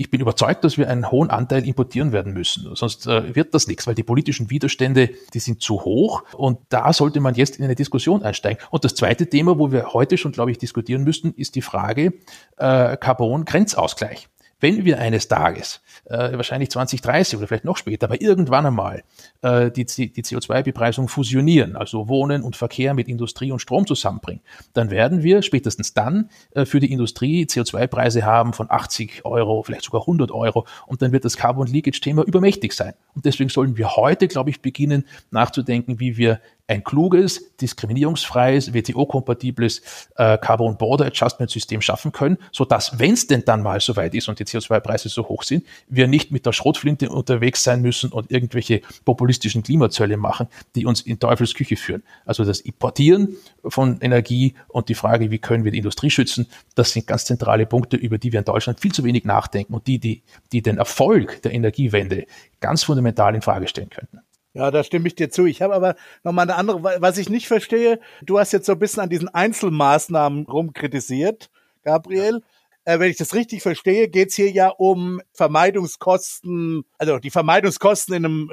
ich bin überzeugt, dass wir einen hohen Anteil importieren werden müssen. Sonst äh, wird das nichts, weil die politischen Widerstände, die sind zu hoch. Und da sollte man jetzt in eine Diskussion einsteigen. Und das zweite Thema, wo wir heute schon, glaube ich, diskutieren müssten, ist die Frage äh, Carbon-Grenzausgleich wenn wir eines Tages, äh, wahrscheinlich 2030 oder vielleicht noch später, aber irgendwann einmal äh, die, die CO2-Bepreisung fusionieren, also Wohnen und Verkehr mit Industrie und Strom zusammenbringen, dann werden wir spätestens dann äh, für die Industrie CO2-Preise haben von 80 Euro, vielleicht sogar 100 Euro und dann wird das Carbon Leakage-Thema übermächtig sein. Und deswegen sollen wir heute, glaube ich, beginnen nachzudenken, wie wir ein kluges, diskriminierungsfreies, WTO-kompatibles äh, Carbon Border Adjustment System schaffen können, so dass, wenn es denn dann mal soweit ist und die CO2-Preise so hoch sind, wir nicht mit der Schrotflinte unterwegs sein müssen und irgendwelche populistischen Klimazölle machen, die uns in Teufels Küche führen. Also das Importieren von Energie und die Frage, wie können wir die Industrie schützen, das sind ganz zentrale Punkte, über die wir in Deutschland viel zu wenig nachdenken und die, die, die den Erfolg der Energiewende ganz fundamental in Frage stellen könnten. Ja, da stimme ich dir zu. Ich habe aber noch mal eine andere, was ich nicht verstehe. Du hast jetzt so ein bisschen an diesen Einzelmaßnahmen rumkritisiert, Gabriel äh, wenn ich das richtig verstehe, geht es hier ja um Vermeidungskosten. Also die Vermeidungskosten in einem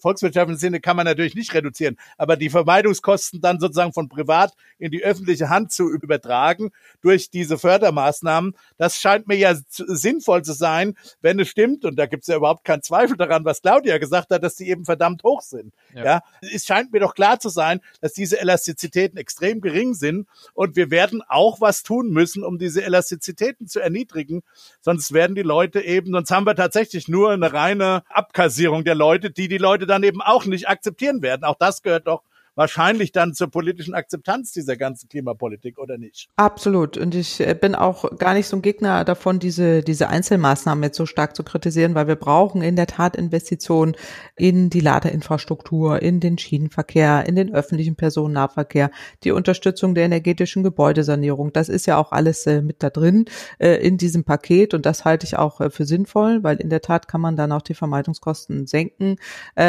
volkswirtschaftlichen Sinne kann man natürlich nicht reduzieren, aber die Vermeidungskosten dann sozusagen von privat in die öffentliche Hand zu übertragen durch diese Fördermaßnahmen, das scheint mir ja sinnvoll zu sein, wenn es stimmt. Und da gibt es ja überhaupt keinen Zweifel daran, was Claudia gesagt hat, dass die eben verdammt hoch sind. Ja. ja, es scheint mir doch klar zu sein, dass diese Elastizitäten extrem gering sind und wir werden auch was tun müssen, um diese Elastizitäten zu erniedrigen. Sonst werden die Leute eben, sonst haben wir tatsächlich nur eine reine Abkassierung der Leute, die die Leute dann eben auch nicht akzeptieren werden. Auch das gehört doch wahrscheinlich dann zur politischen Akzeptanz dieser ganzen Klimapolitik, oder nicht? Absolut. Und ich äh, bin auch gar nicht so ein Gegner davon, diese, diese Einzelmaßnahmen jetzt so stark zu kritisieren, weil wir brauchen in der Tat Investitionen in die Ladeinfrastruktur, in den Schienenverkehr, in den öffentlichen Personennahverkehr, die Unterstützung der energetischen Gebäudesanierung. Das ist ja auch alles äh, mit da drin äh, in diesem Paket und das halte ich auch für sinnvoll, weil in der Tat kann man dann auch die Vermeidungskosten senken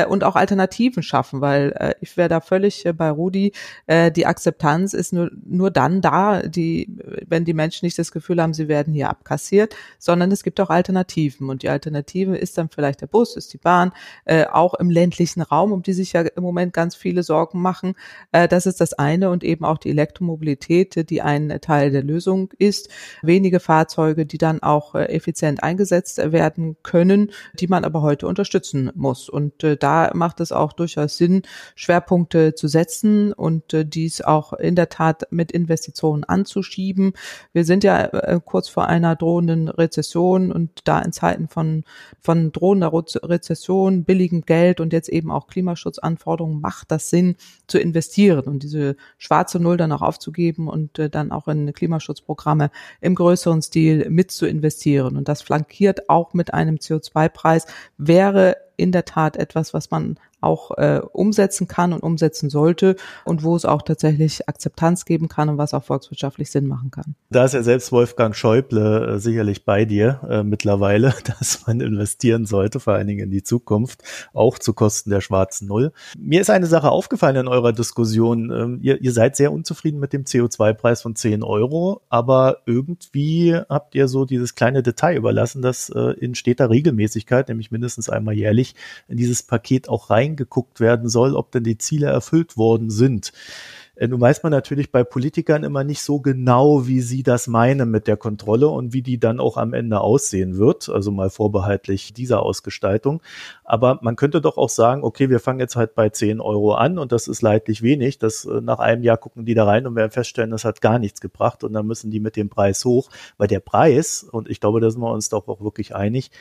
und auch Alternativen schaffen, weil ich wäre da völlig völlig äh, bei Rudi. Äh, die Akzeptanz ist nur, nur dann da, die, wenn die Menschen nicht das Gefühl haben, sie werden hier abkassiert, sondern es gibt auch Alternativen. Und die Alternative ist dann vielleicht der Bus, ist die Bahn, äh, auch im ländlichen Raum, um die sich ja im Moment ganz viele Sorgen machen. Äh, das ist das eine und eben auch die Elektromobilität, die ein Teil der Lösung ist. Wenige Fahrzeuge, die dann auch äh, effizient eingesetzt werden können, die man aber heute unterstützen muss. Und äh, da macht es auch durchaus Sinn, Schwerpunkte zu setzen und äh, dies auch in der Tat mit Investitionen anzuschieben. Wir sind ja äh, kurz vor einer drohenden Rezession und da in Zeiten von, von drohender Rezession, billigem Geld und jetzt eben auch Klimaschutzanforderungen macht das Sinn zu investieren und diese schwarze Null dann auch aufzugeben und äh, dann auch in Klimaschutzprogramme im größeren Stil mit zu investieren. Und das flankiert auch mit einem CO2-Preis wäre in der Tat etwas, was man auch äh, umsetzen kann und umsetzen sollte und wo es auch tatsächlich Akzeptanz geben kann und was auch volkswirtschaftlich Sinn machen kann. Da ist ja selbst Wolfgang Schäuble äh, sicherlich bei dir äh, mittlerweile, *laughs* dass man investieren sollte, vor allen Dingen in die Zukunft, auch zu Kosten der schwarzen Null. Mir ist eine Sache aufgefallen in eurer Diskussion. Ähm, ihr, ihr seid sehr unzufrieden mit dem CO2-Preis von 10 Euro, aber irgendwie habt ihr so dieses kleine Detail überlassen, dass äh, in steter Regelmäßigkeit, nämlich mindestens einmal jährlich, in dieses Paket auch rein reingeguckt werden soll, ob denn die Ziele erfüllt worden sind. Äh, nun weiß man natürlich bei Politikern immer nicht so genau, wie sie das meinen mit der Kontrolle und wie die dann auch am Ende aussehen wird. Also mal vorbehaltlich dieser Ausgestaltung. Aber man könnte doch auch sagen, okay, wir fangen jetzt halt bei 10 Euro an und das ist leidlich wenig. Das, äh, nach einem Jahr gucken die da rein und werden feststellen, das hat gar nichts gebracht und dann müssen die mit dem Preis hoch, weil der Preis, und ich glaube, da sind wir uns doch auch wirklich einig,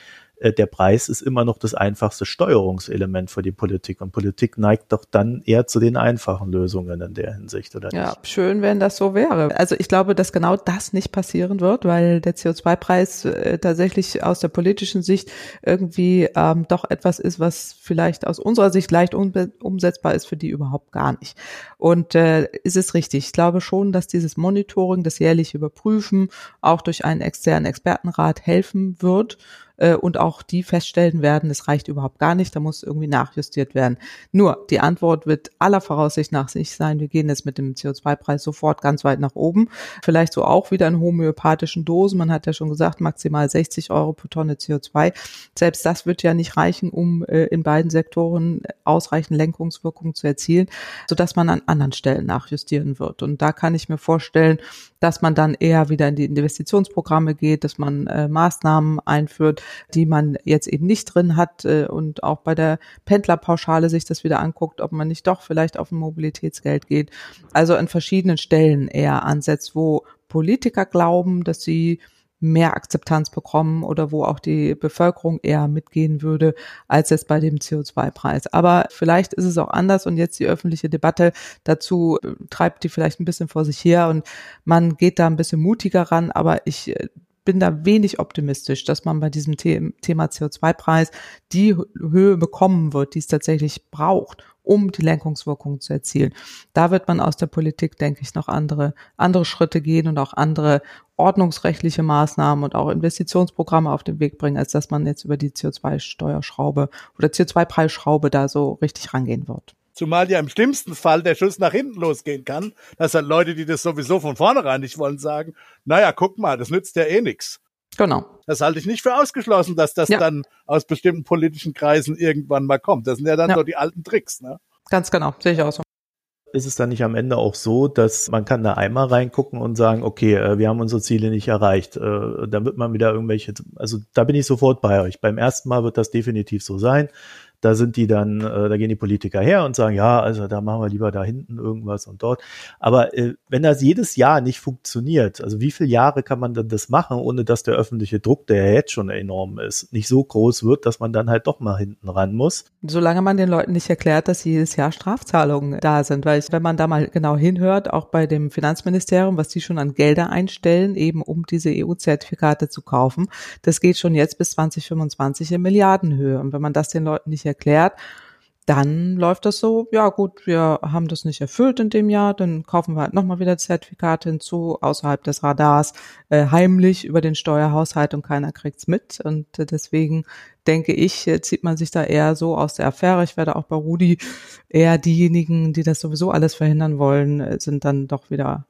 äh, der Preis ist immer noch das einfachste Steuerungselement für die Politik. Und Politik neigt doch dann eher zu den einfachen Lösungen in der Hinsicht, oder Ja, schön, wenn das so wäre. Also ich glaube, dass genau das nicht passieren wird, weil der CO2-Preis äh, tatsächlich aus der politischen Sicht irgendwie ähm, doch etwas ist, was vielleicht aus unserer Sicht leicht umsetzbar ist, für die überhaupt gar nicht. Und äh, ist es richtig? Ich glaube schon, dass dieses Monitoring, das jährliche Überprüfen auch durch einen externen Expertenrat helfen wird äh, und auch die feststellen werden, es reicht überhaupt gar nicht, da muss irgendwie nachjustiert werden. Nur, die Antwort wird aller Voraussicht nach sich sein, wir gehen jetzt mit dem CO2-Preis sofort ganz weit nach oben, vielleicht so auch wieder in homöopathischen Dosen, man hat ja schon gesagt, maximal 60 Euro pro Tonne CO2. Selbst das wird ja nicht reichen, um äh, in beiden Sektoren ausreichend Lenkungswirkungen zu erzielen, sodass man an anderen Stellen nachjustieren wird. Und da kann ich mir vorstellen, dass man dann eher wieder in die Investitionsprogramme geht, dass man äh, Maßnahmen einführt, die man jetzt eben nicht drin hat äh, und auch bei der Pendlerpauschale sich das wieder anguckt, ob man nicht doch vielleicht auf ein Mobilitätsgeld geht. Also an verschiedenen Stellen eher ansetzt, wo Politiker glauben, dass sie mehr Akzeptanz bekommen oder wo auch die Bevölkerung eher mitgehen würde, als jetzt bei dem CO2-Preis. Aber vielleicht ist es auch anders und jetzt die öffentliche Debatte dazu äh, treibt die vielleicht ein bisschen vor sich her und man geht da ein bisschen mutiger ran, aber ich äh, bin da wenig optimistisch, dass man bei diesem Thema CO2-Preis die Höhe bekommen wird, die es tatsächlich braucht, um die Lenkungswirkung zu erzielen. Da wird man aus der Politik, denke ich, noch andere, andere Schritte gehen und auch andere ordnungsrechtliche Maßnahmen und auch Investitionsprogramme auf den Weg bringen, als dass man jetzt über die CO2-Steuerschraube oder CO2-Preisschraube da so richtig rangehen wird. Zumal ja im schlimmsten Fall der Schuss nach hinten losgehen kann, dass halt Leute, die das sowieso von vornherein nicht wollen, sagen, naja, guck mal, das nützt ja eh nix. Genau. Das halte ich nicht für ausgeschlossen, dass das ja. dann aus bestimmten politischen Kreisen irgendwann mal kommt. Das sind ja dann ja. so die alten Tricks, ne? Ganz genau, sehe ich auch so. Ist es dann nicht am Ende auch so, dass man kann da einmal reingucken und sagen, okay, äh, wir haben unsere Ziele nicht erreicht. Äh, dann wird man wieder irgendwelche, also da bin ich sofort bei euch. Beim ersten Mal wird das definitiv so sein da sind die dann, äh, da gehen die Politiker her und sagen, ja, also da machen wir lieber da hinten irgendwas und dort. Aber äh, wenn das jedes Jahr nicht funktioniert, also wie viele Jahre kann man dann das machen, ohne dass der öffentliche Druck, der ja jetzt schon enorm ist, nicht so groß wird, dass man dann halt doch mal hinten ran muss? Solange man den Leuten nicht erklärt, dass jedes Jahr Strafzahlungen da sind, weil ich, wenn man da mal genau hinhört, auch bei dem Finanzministerium, was die schon an Gelder einstellen, eben um diese EU-Zertifikate zu kaufen, das geht schon jetzt bis 2025 in Milliardenhöhe. Und wenn man das den Leuten nicht erklärt, dann läuft das so, ja gut, wir haben das nicht erfüllt in dem Jahr, dann kaufen wir halt nochmal wieder Zertifikate hinzu, außerhalb des Radars, äh, heimlich über den Steuerhaushalt und keiner kriegt's mit. Und äh, deswegen denke ich, äh, zieht man sich da eher so aus der Affäre. Ich werde auch bei Rudi eher diejenigen, die das sowieso alles verhindern wollen, äh, sind dann doch wieder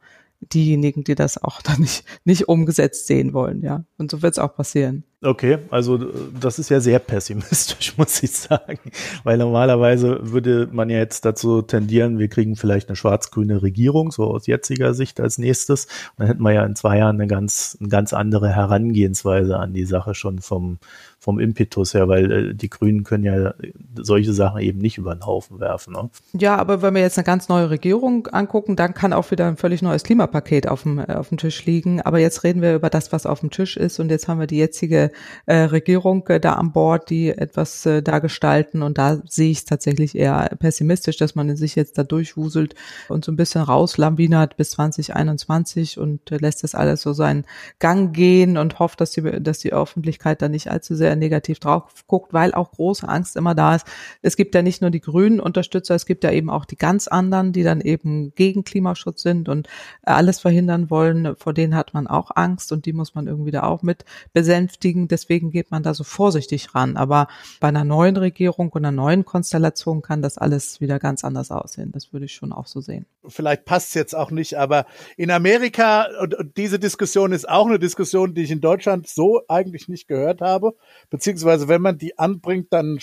diejenigen, die das auch *laughs* dann nicht, nicht umgesetzt sehen wollen, ja. Und so wird es auch passieren. Okay, also das ist ja sehr pessimistisch, *laughs* muss ich sagen, weil normalerweise würde man ja jetzt dazu tendieren, wir kriegen vielleicht eine schwarz-grüne Regierung, so aus jetziger Sicht als nächstes. Und dann hätten wir ja in zwei Jahren eine ganz, eine ganz andere Herangehensweise an die Sache schon vom, vom Impetus her, weil äh, die Grünen können ja solche Sachen eben nicht über den Haufen werfen. Ne? Ja, aber wenn wir jetzt eine ganz neue Regierung angucken, dann kann auch wieder ein völlig neues Klimapaket auf dem, äh, auf dem Tisch liegen. Aber jetzt reden wir über das, was auf dem Tisch ist und jetzt haben wir die jetzige äh, Regierung äh, da an Bord, die etwas äh, da gestalten. Und da sehe ich es tatsächlich eher pessimistisch, dass man sich jetzt da durchwuselt und so ein bisschen rauslambinert bis 2021 und äh, lässt das alles so seinen Gang gehen und hofft, dass die, dass die Öffentlichkeit da nicht allzu sehr negativ drauf guckt, weil auch große Angst immer da ist. Es gibt ja nicht nur die grünen Unterstützer, es gibt ja eben auch die ganz anderen, die dann eben gegen Klimaschutz sind und alles verhindern wollen. Vor denen hat man auch Angst und die muss man irgendwie da auch mit besänftigen deswegen geht man da so vorsichtig ran. Aber bei einer neuen Regierung und einer neuen Konstellation kann das alles wieder ganz anders aussehen. Das würde ich schon auch so sehen. Vielleicht passt es jetzt auch nicht, aber in Amerika, und, und diese Diskussion ist auch eine Diskussion, die ich in Deutschland so eigentlich nicht gehört habe. Beziehungsweise wenn man die anbringt, dann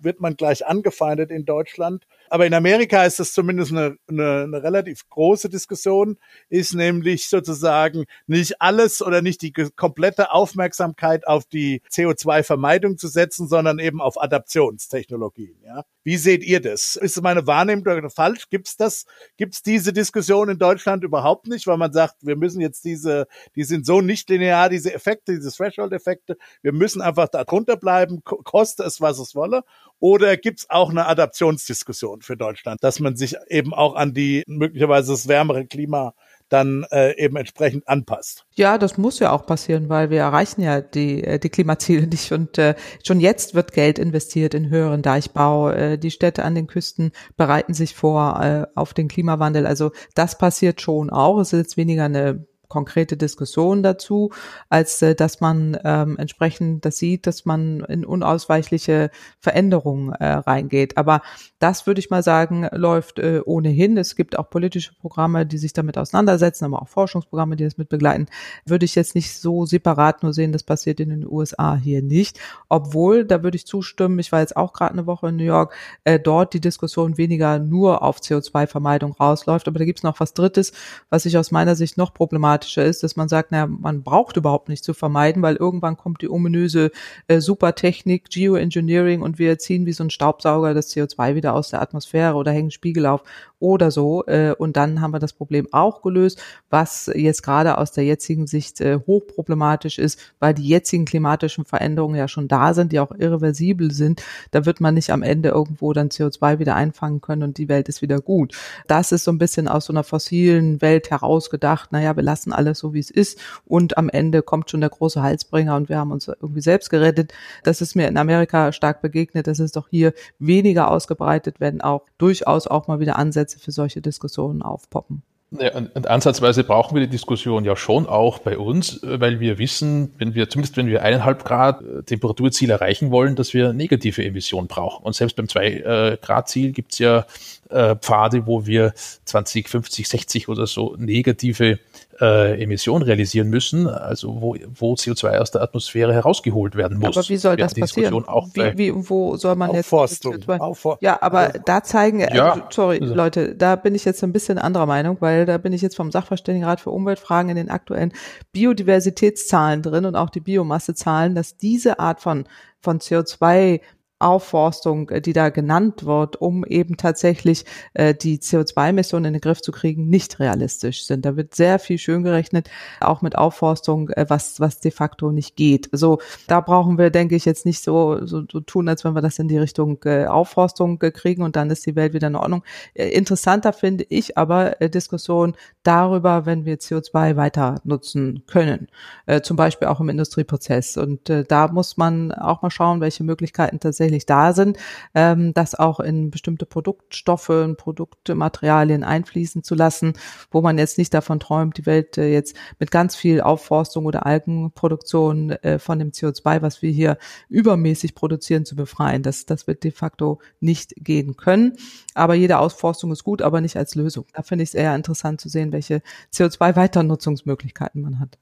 wird man gleich angefeindet in Deutschland. Aber in Amerika ist das zumindest eine, eine, eine relativ große Diskussion, ist nämlich sozusagen nicht alles oder nicht die komplette Aufmerksamkeit auf die CO2-Vermeidung zu setzen, sondern eben auf Adaptionstechnologien. Ja? Wie seht ihr das? Ist meine Wahrnehmung falsch? Gibt's das? Gibt's diese Diskussion in Deutschland überhaupt nicht, weil man sagt, wir müssen jetzt diese, die sind so nicht linear, diese Effekte, diese Threshold-Effekte, wir müssen einfach da drunter bleiben, koste es, was es wolle? Oder gibt's auch eine Adaptionsdiskussion für Deutschland, dass man sich eben auch an die möglicherweise das wärmere Klima dann äh, eben entsprechend anpasst. Ja, das muss ja auch passieren, weil wir erreichen ja die, äh, die Klimaziele *laughs* nicht und äh, schon jetzt wird Geld investiert in höheren Deichbau. Äh, die Städte an den Küsten bereiten sich vor äh, auf den Klimawandel. Also das passiert schon auch. Es ist jetzt weniger eine konkrete Diskussion dazu, als äh, dass man ähm, entsprechend das sieht, dass man in unausweichliche Veränderungen äh, reingeht. Aber das würde ich mal sagen, läuft äh, ohnehin. Es gibt auch politische Programme, die sich damit auseinandersetzen, aber auch Forschungsprogramme, die das mit begleiten. Würde ich jetzt nicht so separat nur sehen, das passiert in den USA hier nicht. Obwohl, da würde ich zustimmen, ich war jetzt auch gerade eine Woche in New York, äh, dort die Diskussion weniger nur auf CO2-Vermeidung rausläuft. Aber da gibt es noch was Drittes, was ich aus meiner Sicht noch problematisch problematischer ist, dass man sagt, na, man braucht überhaupt nicht zu vermeiden, weil irgendwann kommt die ominöse äh, Supertechnik, Geoengineering und wir ziehen wie so ein Staubsauger das CO2 wieder aus der Atmosphäre oder hängen Spiegel auf oder so. Äh, und dann haben wir das Problem auch gelöst, was jetzt gerade aus der jetzigen Sicht äh, hochproblematisch ist, weil die jetzigen klimatischen Veränderungen ja schon da sind, die auch irreversibel sind. Da wird man nicht am Ende irgendwo dann CO2 wieder einfangen können und die Welt ist wieder gut. Das ist so ein bisschen aus so einer fossilen Welt herausgedacht. Naja, wir lassen alles so, wie es ist und am Ende kommt schon der große Halsbringer und wir haben uns irgendwie selbst gerettet. Das ist mir in Amerika stark begegnet. Das ist doch hier weniger ausgebreitet, wenn auch durchaus auch mal wieder Ansätze für solche Diskussionen aufpoppen. Ja, und ansatzweise brauchen wir die Diskussion ja schon auch bei uns, weil wir wissen, wenn wir, zumindest wenn wir eineinhalb Grad äh, Temperaturziel erreichen wollen, dass wir negative Emissionen brauchen. Und selbst beim zwei äh, Grad Ziel gibt's ja äh, Pfade, wo wir 20, 50, 60 oder so negative äh, Emissionen realisieren müssen, also wo, wo CO2 aus der Atmosphäre herausgeholt werden muss. Aber wie soll das passieren? Auch wie, wie, wo soll man Aufforstung. jetzt Auffor ja, aber da zeigen, ja. also, sorry, also. Leute, da bin ich jetzt ein bisschen anderer Meinung, weil da bin ich jetzt vom Sachverständigenrat für Umweltfragen in den aktuellen Biodiversitätszahlen drin und auch die Biomassezahlen, dass diese Art von von CO2 Aufforstung, äh, die da genannt wird, um eben tatsächlich äh, die CO2-Emissionen in den Griff zu kriegen, nicht realistisch sind. Da wird sehr viel schön gerechnet, auch mit Aufforstung, äh, was, was de facto nicht geht. So, da brauchen wir, denke ich, jetzt nicht so, so, so tun, als wenn wir das in die Richtung äh, Aufforstung äh, kriegen und dann ist die Welt wieder in Ordnung. Äh, interessanter finde ich aber äh, Diskussion darüber, wenn wir CO2 weiter nutzen können, äh, zum Beispiel auch im Industrieprozess. Und äh, da muss man auch mal schauen, welche Möglichkeiten tatsächlich tatsächlich da sind, ähm, das auch in bestimmte Produktstoffe und Produktmaterialien einfließen zu lassen, wo man jetzt nicht davon träumt, die Welt äh, jetzt mit ganz viel Aufforstung oder Algenproduktion äh, von dem CO2, was wir hier übermäßig produzieren, zu befreien. Das, das wird de facto nicht gehen können. Aber jede Ausforstung ist gut, aber nicht als Lösung. Da finde ich es eher interessant zu sehen, welche CO2-Weiternutzungsmöglichkeiten man hat.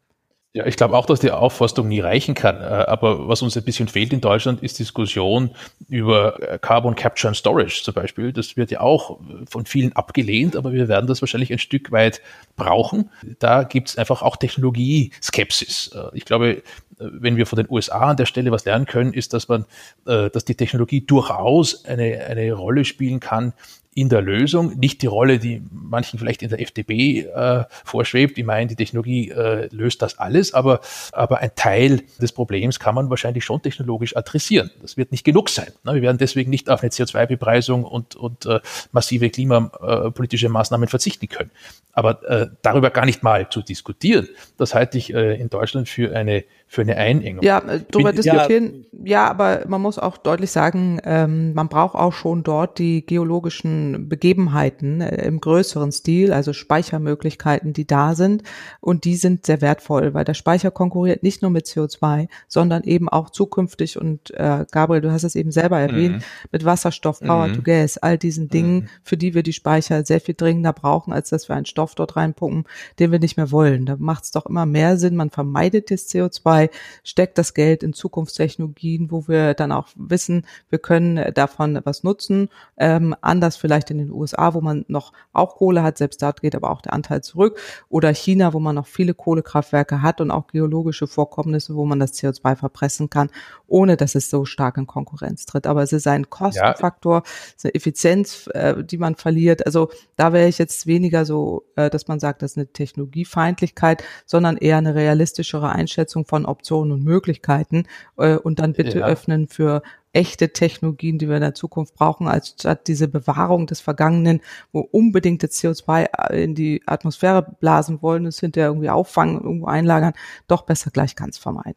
Ja, ich glaube auch, dass die Aufforstung nie reichen kann. Äh, aber was uns ein bisschen fehlt in Deutschland, ist Diskussion über äh, Carbon Capture and Storage zum Beispiel. Das wird ja auch von vielen abgelehnt, aber wir werden das wahrscheinlich ein Stück weit brauchen. Da gibt es einfach auch Technologieskepsis. Äh, ich glaube, wenn wir von den USA an der Stelle was lernen können, ist, dass man, dass die Technologie durchaus eine, eine Rolle spielen kann in der Lösung, nicht die Rolle, die manchen vielleicht in der FDP äh, vorschwebt. Ich meine, die Technologie äh, löst das alles, aber, aber ein Teil des Problems kann man wahrscheinlich schon technologisch adressieren. Das wird nicht genug sein. Ne? Wir werden deswegen nicht auf eine CO2-Bepreisung und, und äh, massive klimapolitische Maßnahmen verzichten können. Aber äh, darüber gar nicht mal zu diskutieren, das halte ich äh, in Deutschland für eine für eine Einengung. Ja, äh, darüber diskutieren. Ja. ja. aber man muss auch deutlich sagen, ähm, man braucht auch schon dort die geologischen Begebenheiten äh, im größeren Stil, also Speichermöglichkeiten, die da sind. Und die sind sehr wertvoll, weil der Speicher konkurriert nicht nur mit CO2, sondern eben auch zukünftig. Und äh, Gabriel, du hast es eben selber erwähnt, mhm. mit Wasserstoff, Power mhm. to Gas, all diesen Dingen, mhm. für die wir die Speicher sehr viel dringender brauchen, als dass wir einen Stoff dort reinpumpen, den wir nicht mehr wollen. Da macht es doch immer mehr Sinn, man vermeidet das CO2 CO2 steckt das Geld in Zukunftstechnologien, wo wir dann auch wissen, wir können davon was nutzen. Ähm, anders vielleicht in den USA, wo man noch auch Kohle hat, selbst dort geht aber auch der Anteil zurück. Oder China, wo man noch viele Kohlekraftwerke hat und auch geologische Vorkommnisse, wo man das CO2 verpressen kann, ohne dass es so stark in Konkurrenz tritt. Aber es ist ein Kostenfaktor, ja. es ist eine Effizienz, äh, die man verliert. Also da wäre ich jetzt weniger so, äh, dass man sagt, das ist eine Technologiefeindlichkeit, sondern eher eine realistischere Einschätzung von Optionen und Möglichkeiten äh, und dann bitte ja. öffnen für echte Technologien, die wir in der Zukunft brauchen, als statt diese Bewahrung des Vergangenen, wo unbedingt das CO2 in die Atmosphäre blasen wollen, es hinterher irgendwie auffangen, irgendwo einlagern, doch besser gleich ganz vermeiden.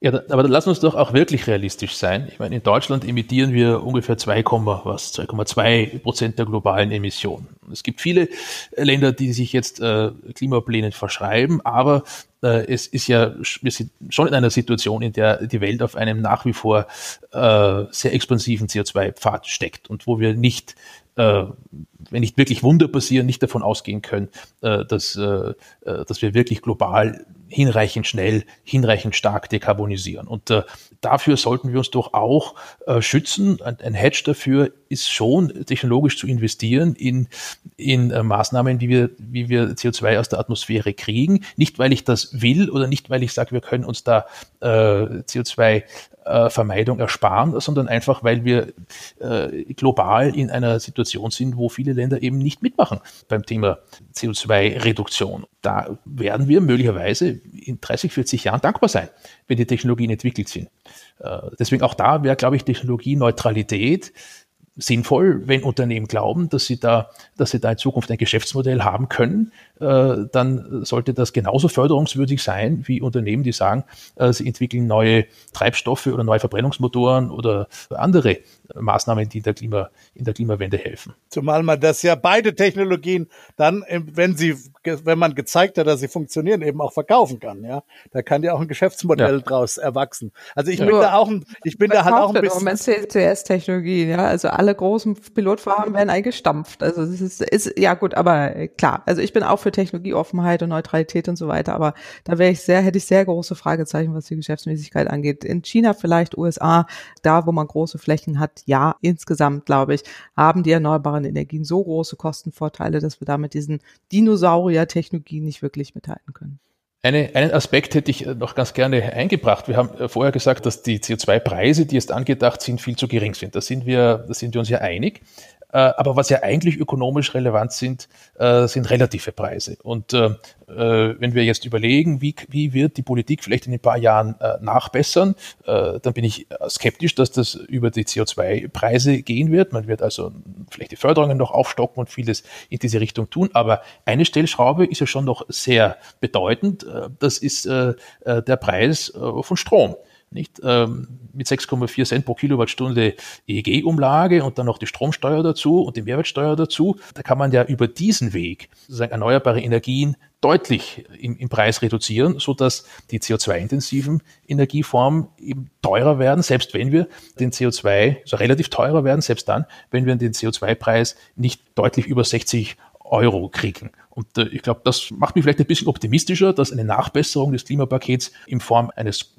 Ja, aber lass uns doch auch wirklich realistisch sein. Ich meine, in Deutschland emittieren wir ungefähr 2, was 2,2 Prozent der globalen Emissionen. Es gibt viele Länder, die sich jetzt äh, Klimaplänen verschreiben, aber äh, es ist ja, wir sind schon in einer Situation, in der die Welt auf einem nach wie vor äh, sehr expansiven CO2-Pfad steckt und wo wir nicht äh, wenn nicht wirklich Wunder passieren, nicht davon ausgehen können, äh, dass, äh, äh dass wir wirklich global hinreichend schnell, hinreichend stark dekarbonisieren. Und äh, dafür sollten wir uns doch auch äh, schützen. Ein, ein, Hedge dafür ist schon technologisch zu investieren in, in äh, Maßnahmen, wie wir, wie wir CO2 aus der Atmosphäre kriegen. Nicht, weil ich das will oder nicht, weil ich sage, wir können uns da äh, CO2 äh, Vermeidung ersparen, sondern einfach, weil wir äh, global in einer Situation sind, wo viele Länder eben nicht mitmachen beim Thema CO2-Reduktion. Da werden wir möglicherweise in 30, 40 Jahren dankbar sein, wenn die Technologien entwickelt sind. Äh, deswegen auch da wäre, glaube ich, Technologieneutralität sinnvoll, wenn Unternehmen glauben, dass sie da, dass sie da in Zukunft ein Geschäftsmodell haben können, äh, dann sollte das genauso förderungswürdig sein wie Unternehmen, die sagen, äh, sie entwickeln neue Treibstoffe oder neue Verbrennungsmotoren oder andere Maßnahmen, die in der, Klima, in der Klimawende helfen. Zumal man das ja beide Technologien dann, wenn sie, wenn man gezeigt hat, dass sie funktionieren, eben auch verkaufen kann. Ja, da kann ja auch ein Geschäftsmodell ja. draus erwachsen. Also ich ja. bin da auch, ein, ich bin da halt auch ein bisschen. Moment CCS-Technologie, ja, also alle großen Pilotfarmen werden eingestampft. Also das ist, ist ja gut, aber klar. Also ich bin auch für Technologieoffenheit und Neutralität und so weiter, aber da wäre ich sehr, hätte ich sehr große Fragezeichen, was die Geschäftsmäßigkeit angeht. In China vielleicht, USA, da wo man große Flächen hat, ja, insgesamt, glaube ich, haben die erneuerbaren Energien so große Kostenvorteile, dass wir da mit diesen Dinosaurier-Technologien nicht wirklich mithalten können. Eine, einen Aspekt hätte ich noch ganz gerne eingebracht. Wir haben äh, vorher gesagt, dass die CO2-Preise, die jetzt angedacht sind, viel zu gering sind. Da sind wir, da sind wir uns ja einig. Äh, aber was ja eigentlich ökonomisch relevant sind, äh, sind relative Preise. Und äh, wenn wir jetzt überlegen, wie, wie wird die Politik vielleicht in ein paar Jahren nachbessern, dann bin ich skeptisch, dass das über die CO2-Preise gehen wird. Man wird also vielleicht die Förderungen noch aufstocken und vieles in diese Richtung tun. Aber eine Stellschraube ist ja schon noch sehr bedeutend. Das ist der Preis von Strom nicht ähm, mit 6,4 Cent pro Kilowattstunde EEG-Umlage und dann noch die Stromsteuer dazu und die Mehrwertsteuer dazu. Da kann man ja über diesen Weg sozusagen erneuerbare Energien deutlich im, im Preis reduzieren, so dass die CO2-intensiven Energieformen eben teurer werden, selbst wenn wir den CO2, also relativ teurer werden, selbst dann, wenn wir den CO2-Preis nicht deutlich über 60 Euro kriegen. Und äh, ich glaube, das macht mich vielleicht ein bisschen optimistischer, dass eine Nachbesserung des Klimapakets in Form eines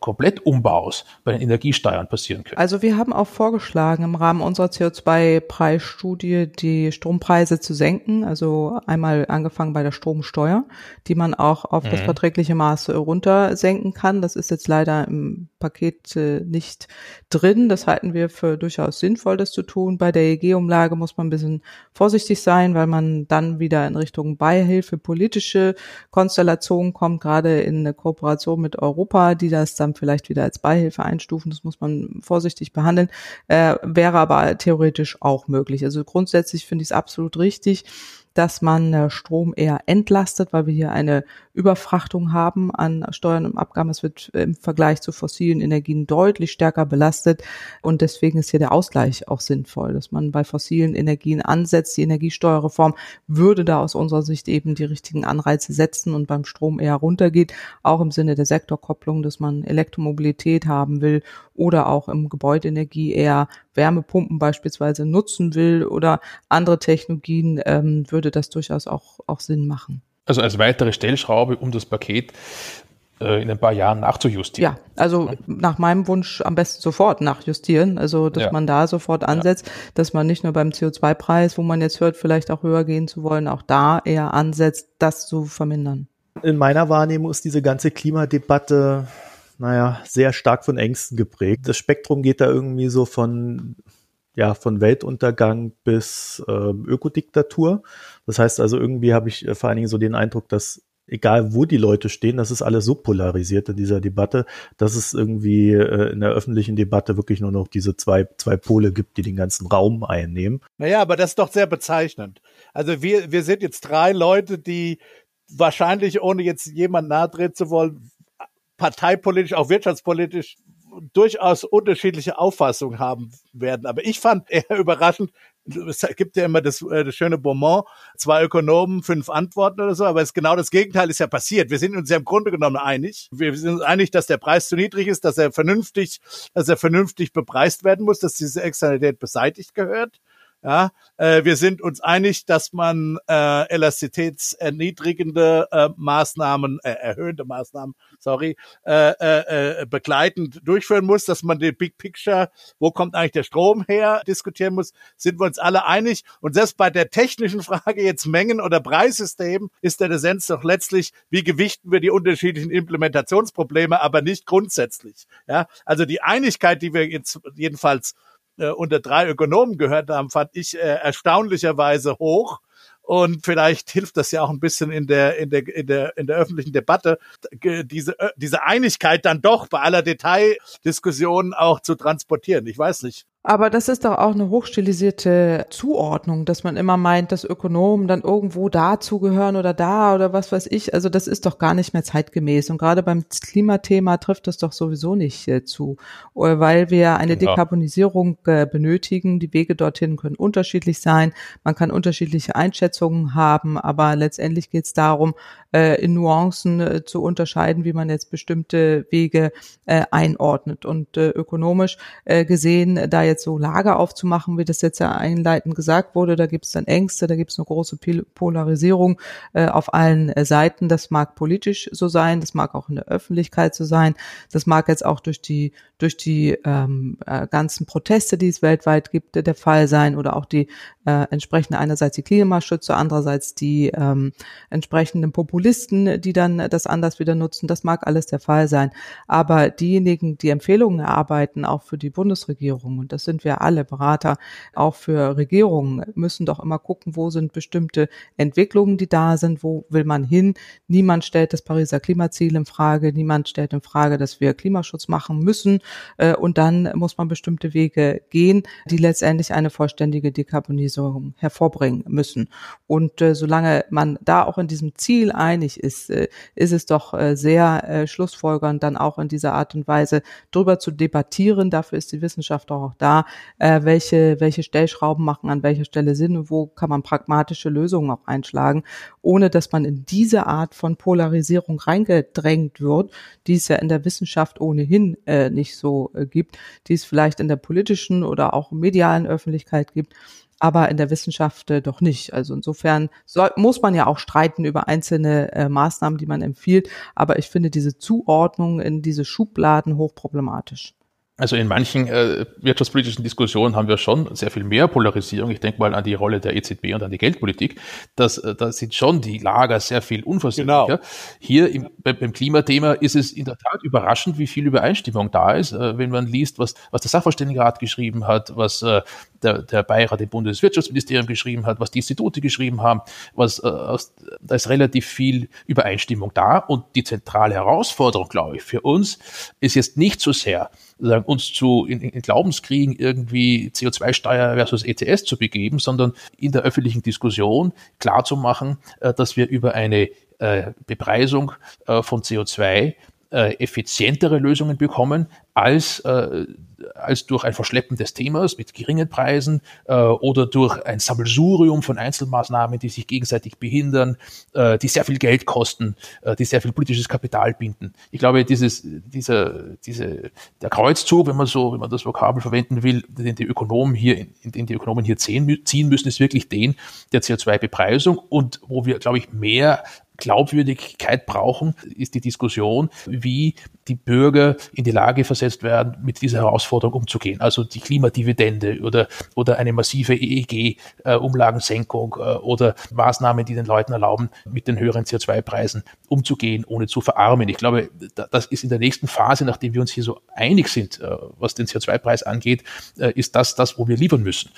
Komplettumbaus bei den Energiesteuern passieren können. Also wir haben auch vorgeschlagen, im Rahmen unserer CO2-Preisstudie die Strompreise zu senken. Also einmal angefangen bei der Stromsteuer, die man auch auf mhm. das verträgliche Maß runter senken kann. Das ist jetzt leider im Paket äh, nicht drin. Das halten wir für durchaus sinnvoll, das zu tun. Bei der EG-Umlage muss man ein bisschen vorsichtig sein, weil man dann wieder in Richtung Beihilfe politische Konstellationen kommt, gerade in eine Kooperation mit Europa, die das dann vielleicht wieder als Beihilfe einstufen. Das muss man vorsichtig behandeln. Äh, wäre aber theoretisch auch möglich. Also grundsätzlich finde ich es absolut richtig dass man äh, Strom eher entlastet, weil wir hier eine Überfrachtung haben an Steuern und Abgaben. Es wird im Vergleich zu fossilen Energien deutlich stärker belastet und deswegen ist hier der Ausgleich auch sinnvoll, dass man bei fossilen Energien ansetzt. Die Energiesteuerreform würde da aus unserer Sicht eben die richtigen Anreize setzen und beim Strom eher runtergeht, auch im Sinne der Sektorkopplung, dass man Elektromobilität haben will oder auch im Gebäudeenergie eher Wärmepumpen beispielsweise nutzen will oder andere Technologien, ähm, würde das durchaus auch, auch Sinn machen. Also als weitere Stellschraube, um das Paket äh, in ein paar Jahren nachzujustieren. Ja, also nach meinem Wunsch am besten sofort nachjustieren, also dass ja. man da sofort ansetzt, ja. dass man nicht nur beim CO2-Preis, wo man jetzt hört, vielleicht auch höher gehen zu wollen, auch da eher ansetzt, das zu vermindern. In meiner Wahrnehmung ist diese ganze Klimadebatte, naja, sehr stark von Ängsten geprägt. Das Spektrum geht da irgendwie so von ja, von Weltuntergang bis äh, Ökodiktatur. Das heißt also, irgendwie habe ich äh, vor allen Dingen so den Eindruck, dass egal wo die Leute stehen, das ist alles so polarisiert in dieser Debatte, dass es irgendwie äh, in der öffentlichen Debatte wirklich nur noch diese zwei, zwei Pole gibt, die den ganzen Raum einnehmen. Naja, aber das ist doch sehr bezeichnend. Also wir, wir sind jetzt drei Leute, die wahrscheinlich, ohne jetzt jemand nahe treten zu wollen, parteipolitisch, auch wirtschaftspolitisch durchaus unterschiedliche Auffassungen haben werden. Aber ich fand eher *laughs* überraschend, es gibt ja immer das, äh, das schöne Bonbon, zwei Ökonomen, fünf Antworten oder so, aber es genau das Gegenteil ist ja passiert. Wir sind uns ja im Grunde genommen einig. Wir sind uns einig, dass der Preis zu niedrig ist, dass er vernünftig, dass er vernünftig bepreist werden muss, dass diese Externalität beseitigt gehört. Ja, äh, wir sind uns einig, dass man äh, elastizitätserniedrigende äh, Maßnahmen, äh, erhöhende Maßnahmen, sorry, äh, äh, äh, begleitend durchführen muss, dass man den Big Picture, wo kommt eigentlich der Strom her, diskutieren muss, sind wir uns alle einig. Und selbst bei der technischen Frage jetzt Mengen- oder Preissystem ist der Dissens doch letztlich, wie gewichten wir die unterschiedlichen Implementationsprobleme, aber nicht grundsätzlich. Ja, also die Einigkeit, die wir jetzt jedenfalls äh, unter drei Ökonomen gehört haben, fand ich äh, erstaunlicherweise hoch. Und vielleicht hilft das ja auch ein bisschen in der, in der, in der, in der öffentlichen Debatte, diese, äh, diese Einigkeit dann doch bei aller Detaildiskussion auch zu transportieren. Ich weiß nicht. Aber das ist doch auch eine hochstilisierte Zuordnung, dass man immer meint, dass Ökonomen dann irgendwo dazugehören oder da oder was weiß ich. Also das ist doch gar nicht mehr zeitgemäß. Und gerade beim Klimathema trifft das doch sowieso nicht äh, zu, äh, weil wir eine genau. Dekarbonisierung äh, benötigen. Die Wege dorthin können unterschiedlich sein. Man kann unterschiedliche Einschätzungen haben, aber letztendlich geht es darum, äh, in Nuancen äh, zu unterscheiden, wie man jetzt bestimmte Wege äh, einordnet. Und ökonomisch gesehen, da jetzt so Lager aufzumachen, wie das jetzt ja einleitend gesagt wurde, da gibt es dann Ängste, da gibt es eine große Polarisierung äh, auf allen äh, Seiten. Das mag politisch so sein, das mag auch in der Öffentlichkeit so sein, das mag jetzt auch durch die durch die ähm, äh, ganzen Proteste, die es weltweit gibt, der Fall sein oder auch die äh, entsprechende einerseits die Klimaschützer, andererseits die ähm, entsprechenden Populisten, die dann das anders wieder nutzen. Das mag alles der Fall sein. Aber diejenigen, die Empfehlungen erarbeiten, auch für die Bundesregierung, und das sind wir alle Berater, auch für Regierungen, müssen doch immer gucken, wo sind bestimmte Entwicklungen, die da sind, wo will man hin. Niemand stellt das Pariser Klimaziel in Frage, niemand stellt in Frage, dass wir Klimaschutz machen müssen. Äh, und dann muss man bestimmte Wege gehen, die letztendlich eine vollständige Dekarbonisierung hervorbringen müssen. Und äh, solange man da auch in diesem Ziel einig ist, äh, ist es doch sehr schlussfolgernd, dann auch in dieser Art und Weise drüber zu debattieren. Dafür ist die Wissenschaft auch da, welche, welche Stellschrauben machen an welcher Stelle Sinn und wo kann man pragmatische Lösungen auch einschlagen, ohne dass man in diese Art von Polarisierung reingedrängt wird, die es ja in der Wissenschaft ohnehin nicht so äh, gibt, die es vielleicht in der politischen oder auch medialen Öffentlichkeit gibt, aber in der Wissenschaft äh, doch nicht. Also insofern soll, muss man ja auch streiten über einzelne äh, Maßnahmen, die man empfiehlt, aber ich finde diese Zuordnung in diese Schubladen hochproblematisch. Also in manchen äh, wirtschaftspolitischen Diskussionen haben wir schon sehr viel mehr Polarisierung. Ich denke mal an die Rolle der EZB und an die Geldpolitik. Das, äh, da sind schon die Lager sehr viel unversöhnlicher. Genau. Hier im, beim Klimathema ist es in der Tat überraschend, wie viel Übereinstimmung da ist, äh, wenn man liest, was, was der Sachverständigenrat geschrieben hat, was äh, der, der Beirat im Bundeswirtschaftsministerium geschrieben hat, was die Institute geschrieben haben, was, äh, aus, da ist relativ viel Übereinstimmung da. Und die zentrale Herausforderung, glaube ich, für uns ist jetzt nicht so sehr, uns zu in, in Glaubenskriegen irgendwie CO2-Steuer versus ETS zu begeben, sondern in der öffentlichen Diskussion klarzumachen, äh, dass wir über eine äh, Bepreisung äh, von CO2 äh, effizientere Lösungen bekommen als äh, als durch ein Verschleppen des Themas mit geringen Preisen äh, oder durch ein Sammelsurium von Einzelmaßnahmen, die sich gegenseitig behindern, äh, die sehr viel Geld kosten, äh, die sehr viel politisches Kapital binden. Ich glaube, dieses, dieser, diese, der Kreuzzug, wenn man so, wenn man das Vokabel verwenden will, den die Ökonomen hier, in den die Ökonomen hier ziehen müssen, ist wirklich den der CO2-Bepreisung und wo wir, glaube ich, mehr Glaubwürdigkeit brauchen, ist die Diskussion, wie die Bürger in die Lage versetzt werden, mit dieser Herausforderung umzugehen. Also die Klimadividende oder, oder eine massive EEG-Umlagensenkung äh, oder Maßnahmen, die den Leuten erlauben, mit den höheren CO2-Preisen umzugehen, ohne zu verarmen. Ich glaube, das ist in der nächsten Phase, nachdem wir uns hier so einig sind, äh, was den CO2-Preis angeht, äh, ist das das, wo wir liefern müssen.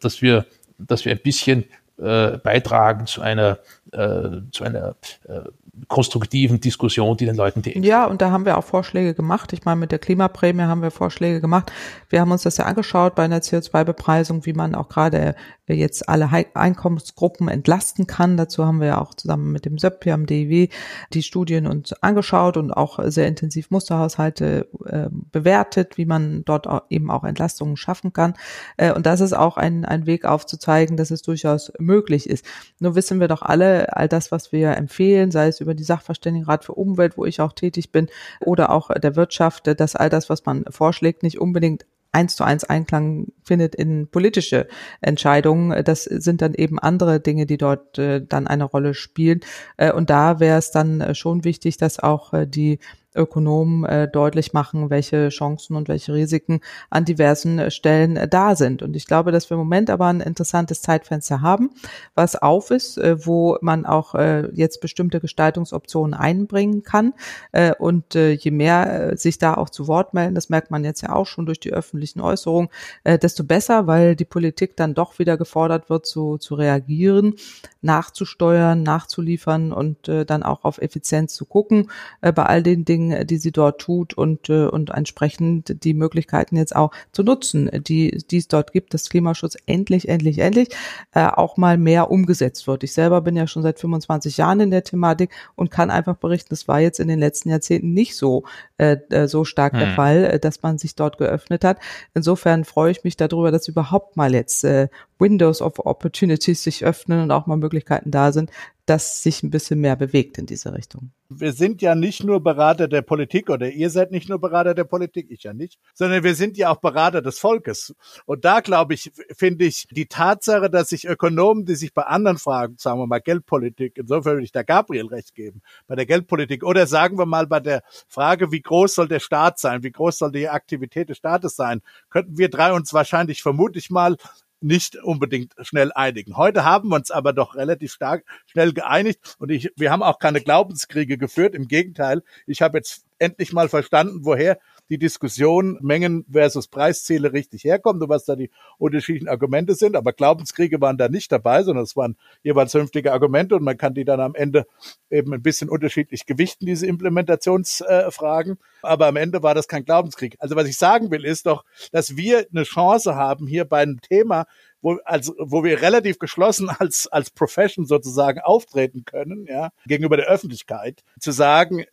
Dass wir dass wir ein bisschen äh, beitragen zu einer, äh, zu einer äh, konstruktiven Diskussion, die den Leuten die Ja, und da haben wir auch Vorschläge gemacht. Ich meine, mit der Klimaprämie haben wir Vorschläge gemacht. Wir haben uns das ja angeschaut bei einer CO2-Bepreisung, wie man auch gerade jetzt alle Einkommensgruppen entlasten kann. Dazu haben wir ja auch zusammen mit dem SÖP, haben DIW die Studien uns angeschaut und auch sehr intensiv Musterhaushalte äh, bewertet, wie man dort auch eben auch Entlastungen schaffen kann. Äh, und das ist auch ein, ein Weg aufzuzeigen, dass es durchaus möglich ist. Nur wissen wir doch alle, all das, was wir empfehlen, sei es über die Sachverständigenrat für Umwelt, wo ich auch tätig bin, oder auch der Wirtschaft, dass all das, was man vorschlägt, nicht unbedingt eins zu eins Einklang findet in politische Entscheidungen. Das sind dann eben andere Dinge, die dort äh, dann eine Rolle spielen. Äh, und da wäre es dann äh, schon wichtig, dass auch äh, die Ökonomen äh, deutlich machen, welche Chancen und welche Risiken an diversen äh, Stellen äh, da sind. Und ich glaube, dass wir im Moment aber ein interessantes Zeitfenster haben, was auf ist, äh, wo man auch äh, jetzt bestimmte Gestaltungsoptionen einbringen kann. Äh, und äh, je mehr äh, sich da auch zu Wort melden, das merkt man jetzt ja auch schon durch die öffentlichen Äußerungen, äh, desto besser, weil die Politik dann doch wieder gefordert wird, zu, zu reagieren, nachzusteuern, nachzuliefern und äh, dann auch auf Effizienz zu gucken äh, bei all den Dingen, Dingen, die sie dort tut und, äh, und entsprechend die Möglichkeiten jetzt auch zu nutzen, die, die es dort gibt, dass Klimaschutz endlich, endlich, endlich äh, auch mal mehr umgesetzt wird. Ich selber bin ja schon seit 25 Jahren in der Thematik und kann einfach berichten, das war jetzt in den letzten Jahrzehnten nicht so, äh, äh so stark hm. der Fall, äh, dass man sich dort geöffnet hat. Insofern freue ich mich darüber, dass überhaupt mal jetzt äh, Windows of Opportunities sich öffnen und auch mal Möglichkeiten da sind, dass sich ein bisschen mehr bewegt in diese Richtung. Wir sind ja nicht nur Berater der Politik oder ihr seid nicht nur Berater der Politik, ich ja nicht, sondern wir sind ja auch Berater des Volkes. Und da glaube ich, finde ich die Tatsache, dass sich Ökonomen, die sich bei anderen Fragen, sagen wir mal Geldpolitik, insofern würde ich da Gabriel recht geben, bei der Geldpolitik oder sagen wir mal bei der Frage, wie groß soll der Staat sein, wie groß soll die Aktivität des Staates sein, könnten wir drei uns wahrscheinlich vermutlich mal nicht unbedingt schnell einigen. Heute haben wir uns aber doch relativ stark schnell geeinigt und ich, wir haben auch keine Glaubenskriege geführt. Im Gegenteil, ich habe jetzt endlich mal verstanden, woher die Diskussion Mengen versus Preisziele richtig herkommt und was da die unterschiedlichen Argumente sind. Aber Glaubenskriege waren da nicht dabei, sondern es waren jeweils vernünftige Argumente und man kann die dann am Ende eben ein bisschen unterschiedlich gewichten, diese Implementationsfragen. Aber am Ende war das kein Glaubenskrieg. Also was ich sagen will, ist doch, dass wir eine Chance haben, hier bei einem Thema, wo, also, wo wir relativ geschlossen *laughs* als, als Profession sozusagen auftreten können, ja, gegenüber der Öffentlichkeit, zu sagen,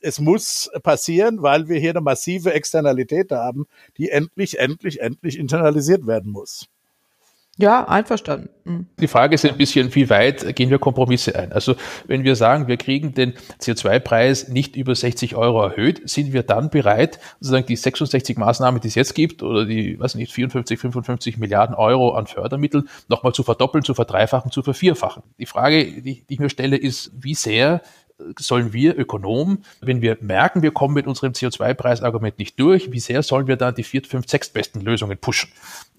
es muss passieren, weil wir hier eine massive Externalität haben, die endlich, endlich, endlich internalisiert werden muss. Ja, einverstanden. Mhm. Die Frage ist ein bisschen, wie weit gehen wir Kompromisse ein? Also wenn wir sagen, wir kriegen den CO2-Preis nicht über 60 Euro erhöht, sind wir dann bereit, sozusagen die 66 Maßnahmen, die es jetzt gibt, oder die, weiß nicht, 54, 55 Milliarden Euro an Fördermitteln nochmal zu verdoppeln, zu verdreifachen, zu vervierfachen? Die Frage, die, die ich mir stelle, ist, wie sehr sollen wir Ökonomen, wenn wir merken, wir kommen mit unserem CO2-Preisargument nicht durch, wie sehr sollen wir dann die viert, fünf, sechs besten Lösungen pushen?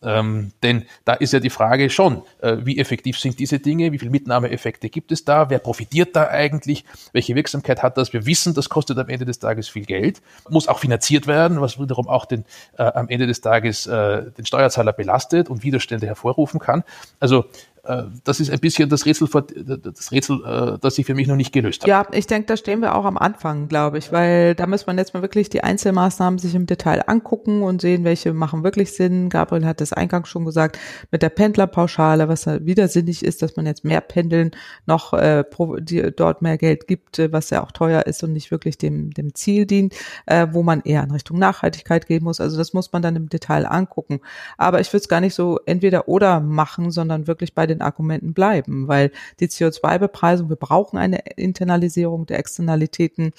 Ähm, denn da ist ja die Frage schon, äh, wie effektiv sind diese Dinge, wie viele Mitnahmeeffekte gibt es da, wer profitiert da eigentlich, welche Wirksamkeit hat das? Wir wissen, das kostet am Ende des Tages viel Geld, muss auch finanziert werden, was wiederum auch den, äh, am Ende des Tages äh, den Steuerzahler belastet und Widerstände hervorrufen kann. Also das ist ein bisschen das Rätsel, das Rätsel, äh, das sich für mich noch nicht gelöst hat. Ja, ich denke, da stehen wir auch am Anfang, glaube ich, weil da muss man jetzt mal wirklich die Einzelmaßnahmen sich im Detail angucken und sehen, welche machen wirklich Sinn. Gabriel hat das eingangs schon gesagt, mit der Pendlerpauschale, was wieder sinnig ist, dass man jetzt mehr Pendeln noch äh, pro, die, dort mehr Geld gibt, äh, was ja auch teuer ist und nicht wirklich dem, dem Ziel dient, äh, wo man eher in Richtung Nachhaltigkeit gehen muss. Also das muss man dann im Detail angucken. Aber ich würde es gar nicht so entweder oder machen, sondern wirklich bei den den Argumenten bleiben, weil die CO2-Bepreisung, wir brauchen eine Internalisierung der Externalitäten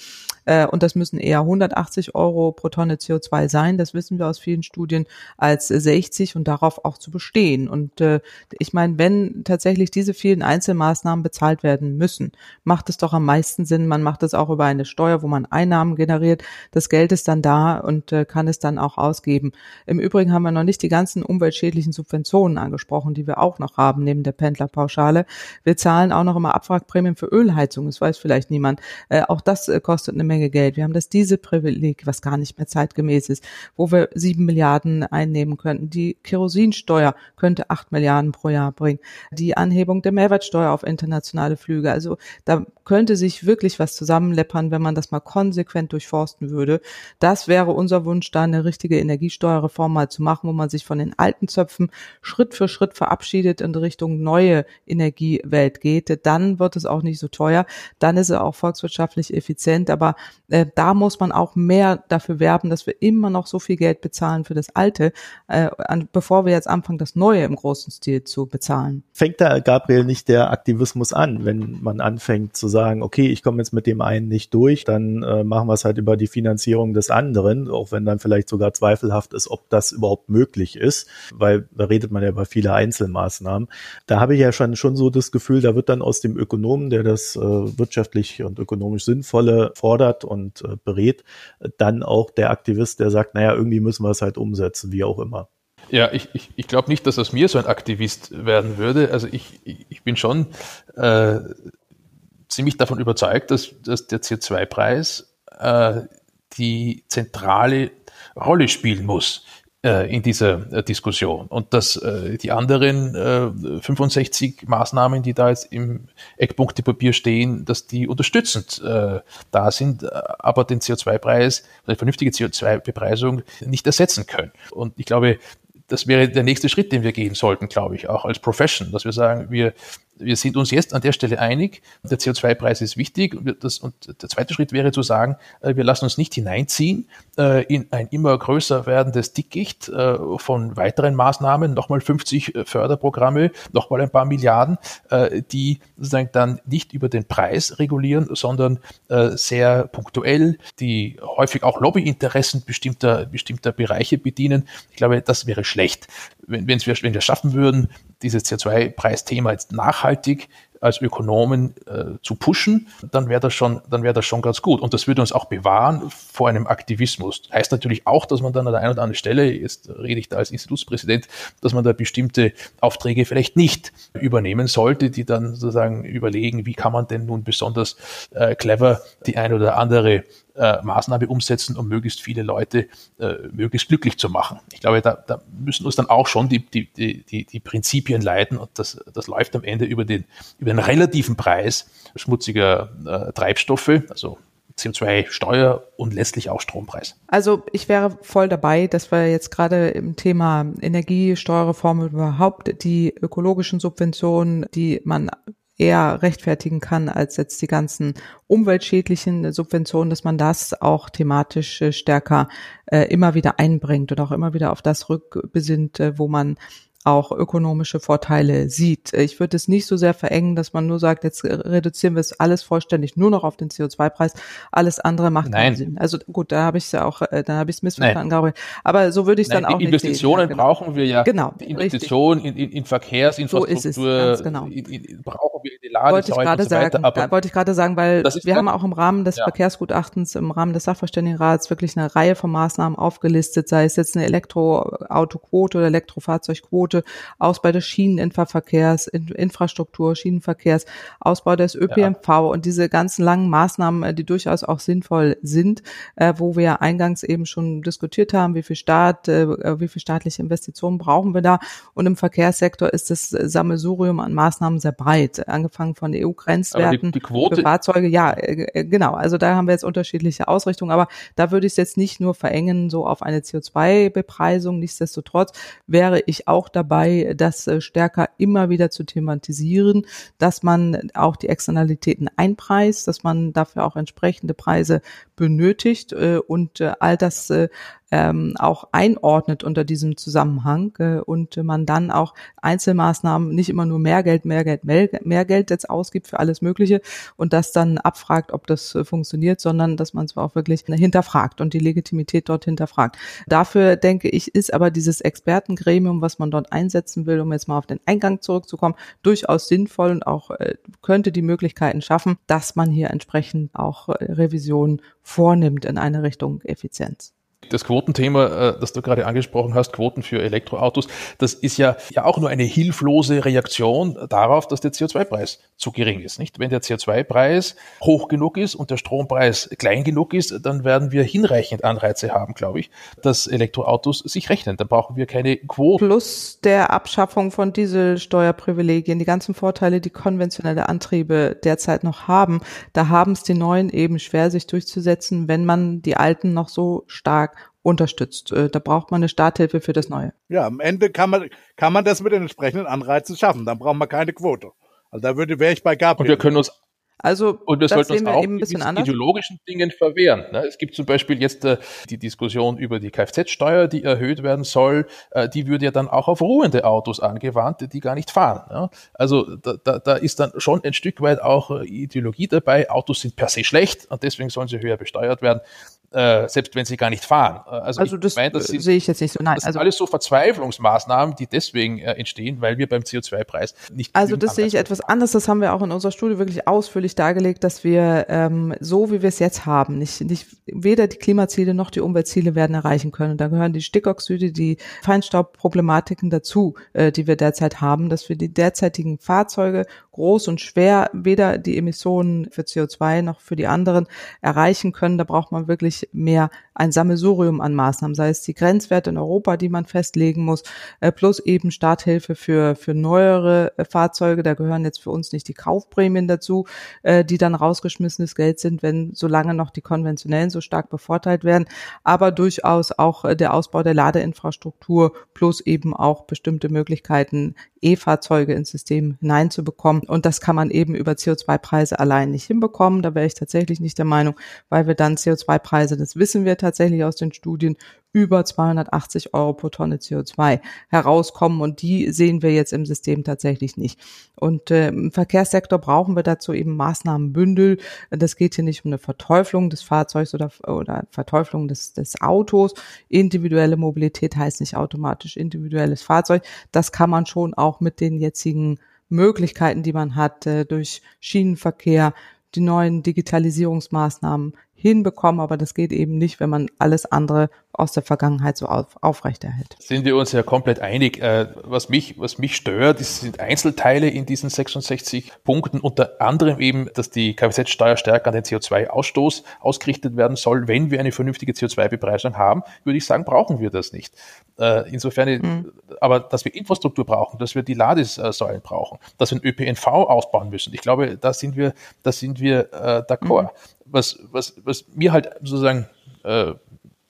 äh, und das müssen eher 180 Euro pro Tonne CO2 sein, das wissen wir aus vielen Studien, als 60 und darauf auch zu bestehen. Und äh, ich meine, wenn tatsächlich diese vielen Einzelmaßnahmen bezahlt werden müssen, macht es doch am meisten Sinn, man macht es auch über eine Steuer, wo man Einnahmen generiert, das Geld ist dann da und äh, kann es dann auch ausgeben. Im Übrigen haben wir noch nicht die ganzen umweltschädlichen Subventionen angesprochen, die wir auch noch haben, neben der Pendlerpauschale. Wir zahlen auch noch immer Abwrackprämien für Ölheizung, das weiß vielleicht niemand. Äh, auch das äh, kostet eine Menge Geld. Wir haben das Dieselprivileg, was gar nicht mehr zeitgemäß ist, wo wir sieben Milliarden einnehmen könnten. Die Kerosinsteuer könnte acht Milliarden pro Jahr bringen. Die Anhebung der Mehrwertsteuer auf internationale Flüge. Also da könnte sich wirklich was zusammenleppern, wenn man das mal konsequent durchforsten würde. Das wäre unser Wunsch, da eine richtige Energiesteuerreform mal zu machen, wo man sich von den alten Zöpfen Schritt für Schritt verabschiedet in Richtung neue Energiewelt geht. Dann wird es auch nicht so teuer. Dann ist es auch volkswirtschaftlich effizient. Aber äh, da muss man auch mehr dafür werben, dass wir immer noch so viel Geld bezahlen für das Alte, äh, an, bevor wir jetzt anfangen, das Neue im großen Stil zu bezahlen. Fängt da, Gabriel, nicht der Aktivismus an, wenn man anfängt zu sagen, okay, ich komme jetzt mit dem einen nicht durch, dann äh, machen wir es halt über die Finanzierung des anderen, auch wenn dann vielleicht sogar zweifelhaft ist, ob das überhaupt möglich ist, weil da redet man ja über viele Einzelmaßnahmen. Da habe ich ja schon, schon so das Gefühl, da wird dann aus dem Ökonomen, der das äh, wirtschaftlich und ökonomisch Sinnvolle fordert und äh, berät, dann auch der Aktivist, der sagt, naja, irgendwie müssen wir es halt umsetzen, wie auch immer. Ja, ich, ich, ich glaube nicht, dass aus mir so ein Aktivist werden würde. Also ich, ich, bin schon äh, ziemlich davon überzeugt, dass, dass der CO2-Preis äh, die zentrale Rolle spielen muss in dieser äh, Diskussion und dass äh, die anderen äh, 65 Maßnahmen, die da jetzt im Eckpunktepapier stehen, dass die unterstützend äh, da sind, äh, aber den CO2-Preis, eine vernünftige CO2-Bepreisung nicht ersetzen können. Und ich glaube, das wäre der nächste Schritt, den wir gehen sollten, glaube ich, auch als Profession, dass wir sagen, wir wir sind uns jetzt an der Stelle einig, der CO2-Preis ist wichtig und, das, und der zweite Schritt wäre zu sagen, äh, wir lassen uns nicht hineinziehen äh, in ein immer größer werdendes Dickicht äh, von weiteren Maßnahmen, nochmal 50 Förderprogramme, nochmal ein paar Milliarden, die sozusagen dann nicht über den Preis regulieren, sondern sehr punktuell, die häufig auch Lobbyinteressen bestimmter, bestimmter Bereiche bedienen. Ich glaube, das wäre schlecht. Wenn, wenn wir schaffen würden, dieses CO2-Preisthema jetzt nachhaltig als Ökonomen äh, zu pushen, dann wäre das schon, dann wäre das schon ganz gut. Und das würde uns auch bewahren vor einem Aktivismus. Heißt natürlich auch, dass man dann an der einen oder anderen Stelle, jetzt rede ich da als Institutspräsident, dass man da bestimmte Aufträge vielleicht nicht übernehmen sollte, die dann sozusagen überlegen, wie kann man denn nun besonders äh, clever die eine oder andere äh, Maßnahme umsetzen, um möglichst viele Leute äh, möglichst glücklich zu machen. Ich glaube, da, da müssen uns dann auch schon die, die, die, die Prinzipien leiten und das, das läuft am Ende über den, über den relativen Preis schmutziger äh, Treibstoffe, also CO2-Steuer und letztlich auch Strompreis. Also ich wäre voll dabei, dass wir jetzt gerade im Thema Energiesteuerreform überhaupt die ökologischen Subventionen, die man eher rechtfertigen kann als jetzt die ganzen umweltschädlichen Subventionen, dass man das auch thematisch äh, stärker äh, immer wieder einbringt und auch immer wieder auf das rückbesinnt, äh, wo man auch ökonomische Vorteile sieht. Ich würde es nicht so sehr verengen, dass man nur sagt, jetzt reduzieren wir es alles vollständig nur noch auf den CO2-Preis, alles andere macht keinen Sinn. Also gut, da habe ich es ja auch, äh, da habe ich es missverstanden, glaube ich. Aber so würde ich es dann auch Investitionen nicht sehen. brauchen wir ja. Genau. Investitionen in, in, in Verkehrsinfrastruktur so genau. in, in, brauchen wir die Ladesäulen wollte ich gerade so sagen, aber wollte ich gerade sagen, weil wir haben auch im Rahmen des ja. Verkehrsgutachtens, im Rahmen des Sachverständigenrats wirklich eine Reihe von Maßnahmen aufgelistet, sei es jetzt eine Elektroautoquote oder Elektrofahrzeugquote, Ausbau des Schieneninfraverkehrs, Infrastruktur, Schienenverkehrs, Ausbau des ÖPNV ja. und diese ganzen langen Maßnahmen, äh, die durchaus auch sinnvoll sind, äh, wo wir eingangs eben schon diskutiert haben, wie viel Staat, äh, wie viel staatliche Investitionen brauchen wir da. Und im Verkehrssektor ist das Sammelsurium an Maßnahmen sehr breit, angefangen von EU-Grenzwerten für Fahrzeuge. Ja, genau. Also da haben wir jetzt unterschiedliche Ausrichtungen, aber da würde ich es jetzt nicht nur verengen, so auf eine CO2-Bepreisung. Nichtsdestotrotz wäre ich auch dabei, das äh, stärker immer wieder zu thematisieren, dass man auch die Externalitäten einpreist, dass man dafür auch entsprechende Preise benötigt äh, und äh, all das ähm, auch einordnet unter diesem Zusammenhang äh, und man dann auch Einzelmaßnahmen nicht immer nur mehr Geld, mehr Geld, mehr, mehr Geld jetzt ausgibt für alles Mögliche und das dann abfragt, ob das äh, funktioniert, sondern dass man es auch wirklich hinterfragt und die Legitimität dort hinterfragt. Dafür denke ich, ist aber dieses Expertengremium, was man dort einsetzen will, um jetzt mal auf den Eingang zurückzukommen, durchaus sinnvoll und auch äh, könnte die Möglichkeiten schaffen, dass man hier entsprechend auch äh, Revisionen vornimmt in eine Richtung Effizienz das Quotenthema, äh, das du gerade angesprochen hast, Quoten für Elektroautos, das ist ja, ja auch nur eine hilflose Reaktion darauf, dass der CO2-Preis zu gering ist. Nicht? Wenn der CO2-Preis hoch genug ist und der Strompreis klein genug ist, dann werden wir hinreichend Anreize haben, glaube ich, dass Elektroautos sich rechnen. Dann brauchen wir keine Quoten. Plus der Abschaffung von Dieselsteuerprivilegien, die ganzen Vorteile, die konventionelle Antriebe derzeit noch haben, da haben es die neuen eben schwer, sich durchzusetzen, wenn man die alten noch so stark unterstützt. Äh, da braucht man eine Starthilfe für das Neue. Ja, am Ende kann man, kann man das mit den entsprechenden Anreizen schaffen. Dann braucht man keine Quote. Also da würde, wäre ich bei Gabriel. Und wir können uns also und wir sollten uns wir auch eben ein bisschen anders. ideologischen Dingen verwehren. Ne? Es gibt zum Beispiel jetzt äh, die Diskussion über die Kfz-Steuer, die erhöht werden soll. Äh, die würde ja dann auch auf ruhende Autos angewandt, die gar nicht fahren. Also da, da, da ist dann schon ein Stück weit auch Ideologie dabei. Autos sind per se schlecht und deswegen sollen sie höher besteuert werden äh, selbst wenn sie gar nicht fahren. Äh, also, also das mein, das sind, sehe ich jetzt nicht so. Nein, das also sind alles so Verzweiflungsmaßnahmen, die deswegen äh, entstehen, weil wir beim CO2-Preis nicht. Also das sehe ich etwas anders. Das haben wir auch in unserer Studie wirklich ausführlich dargelegt, dass wir ähm, so wie wir es jetzt haben, nicht nicht weder die Klimaziele noch die Umweltziele werden erreichen können. Da gehören die Stickoxide, die Feinstaubproblematiken dazu, äh, die wir derzeit haben, dass wir die derzeitigen Fahrzeuge groß und schwer weder die Emissionen für CO2 noch für die anderen erreichen können. Da braucht man wirklich mehr ein Sammelsurium an Maßnahmen, sei es die Grenzwerte in Europa, die man festlegen muss, äh, plus eben Starthilfe für, für neuere äh, Fahrzeuge. Da gehören jetzt für uns nicht die Kaufprämien dazu, äh, die dann rausgeschmissenes Geld sind, wenn solange noch die konventionellen so stark bevorteilt werden, aber durchaus auch der Ausbau der Ladeinfrastruktur plus eben auch bestimmte Möglichkeiten, E-Fahrzeuge ins System hineinzubekommen. Und das kann man eben über CO2-Preise allein nicht hinbekommen. Da wäre ich tatsächlich nicht der Meinung, weil wir dann CO2-Preise, das wissen wir tatsächlich aus den Studien, über 280 Euro pro Tonne CO2 herauskommen und die sehen wir jetzt im System tatsächlich nicht. Und äh, im Verkehrssektor brauchen wir dazu eben Maßnahmenbündel. Das geht hier nicht um eine Verteuflung des Fahrzeugs oder, oder Verteuflung des, des Autos. Individuelle Mobilität heißt nicht automatisch individuelles Fahrzeug. Das kann man schon auch mit den jetzigen Möglichkeiten, die man hat, äh, durch Schienenverkehr, die neuen Digitalisierungsmaßnahmen hinbekommen, aber das geht eben nicht, wenn man alles andere aus der Vergangenheit so auf, aufrechterhält. Sind wir uns ja komplett einig. Äh, was mich, was mich stört, das sind Einzelteile in diesen 66 Punkten, unter anderem eben, dass die Kfz-Steuer stärker an den CO2-Ausstoß ausgerichtet werden soll. Wenn wir eine vernünftige CO2-Bepreisung haben, würde ich sagen, brauchen wir das nicht. Äh, insofern, mhm. aber dass wir Infrastruktur brauchen, dass wir die Ladesäulen brauchen, dass wir den ÖPNV ausbauen müssen. Ich glaube, da sind wir, da sind wir äh, d'accord. Mhm was, was, was mir halt sozusagen, äh,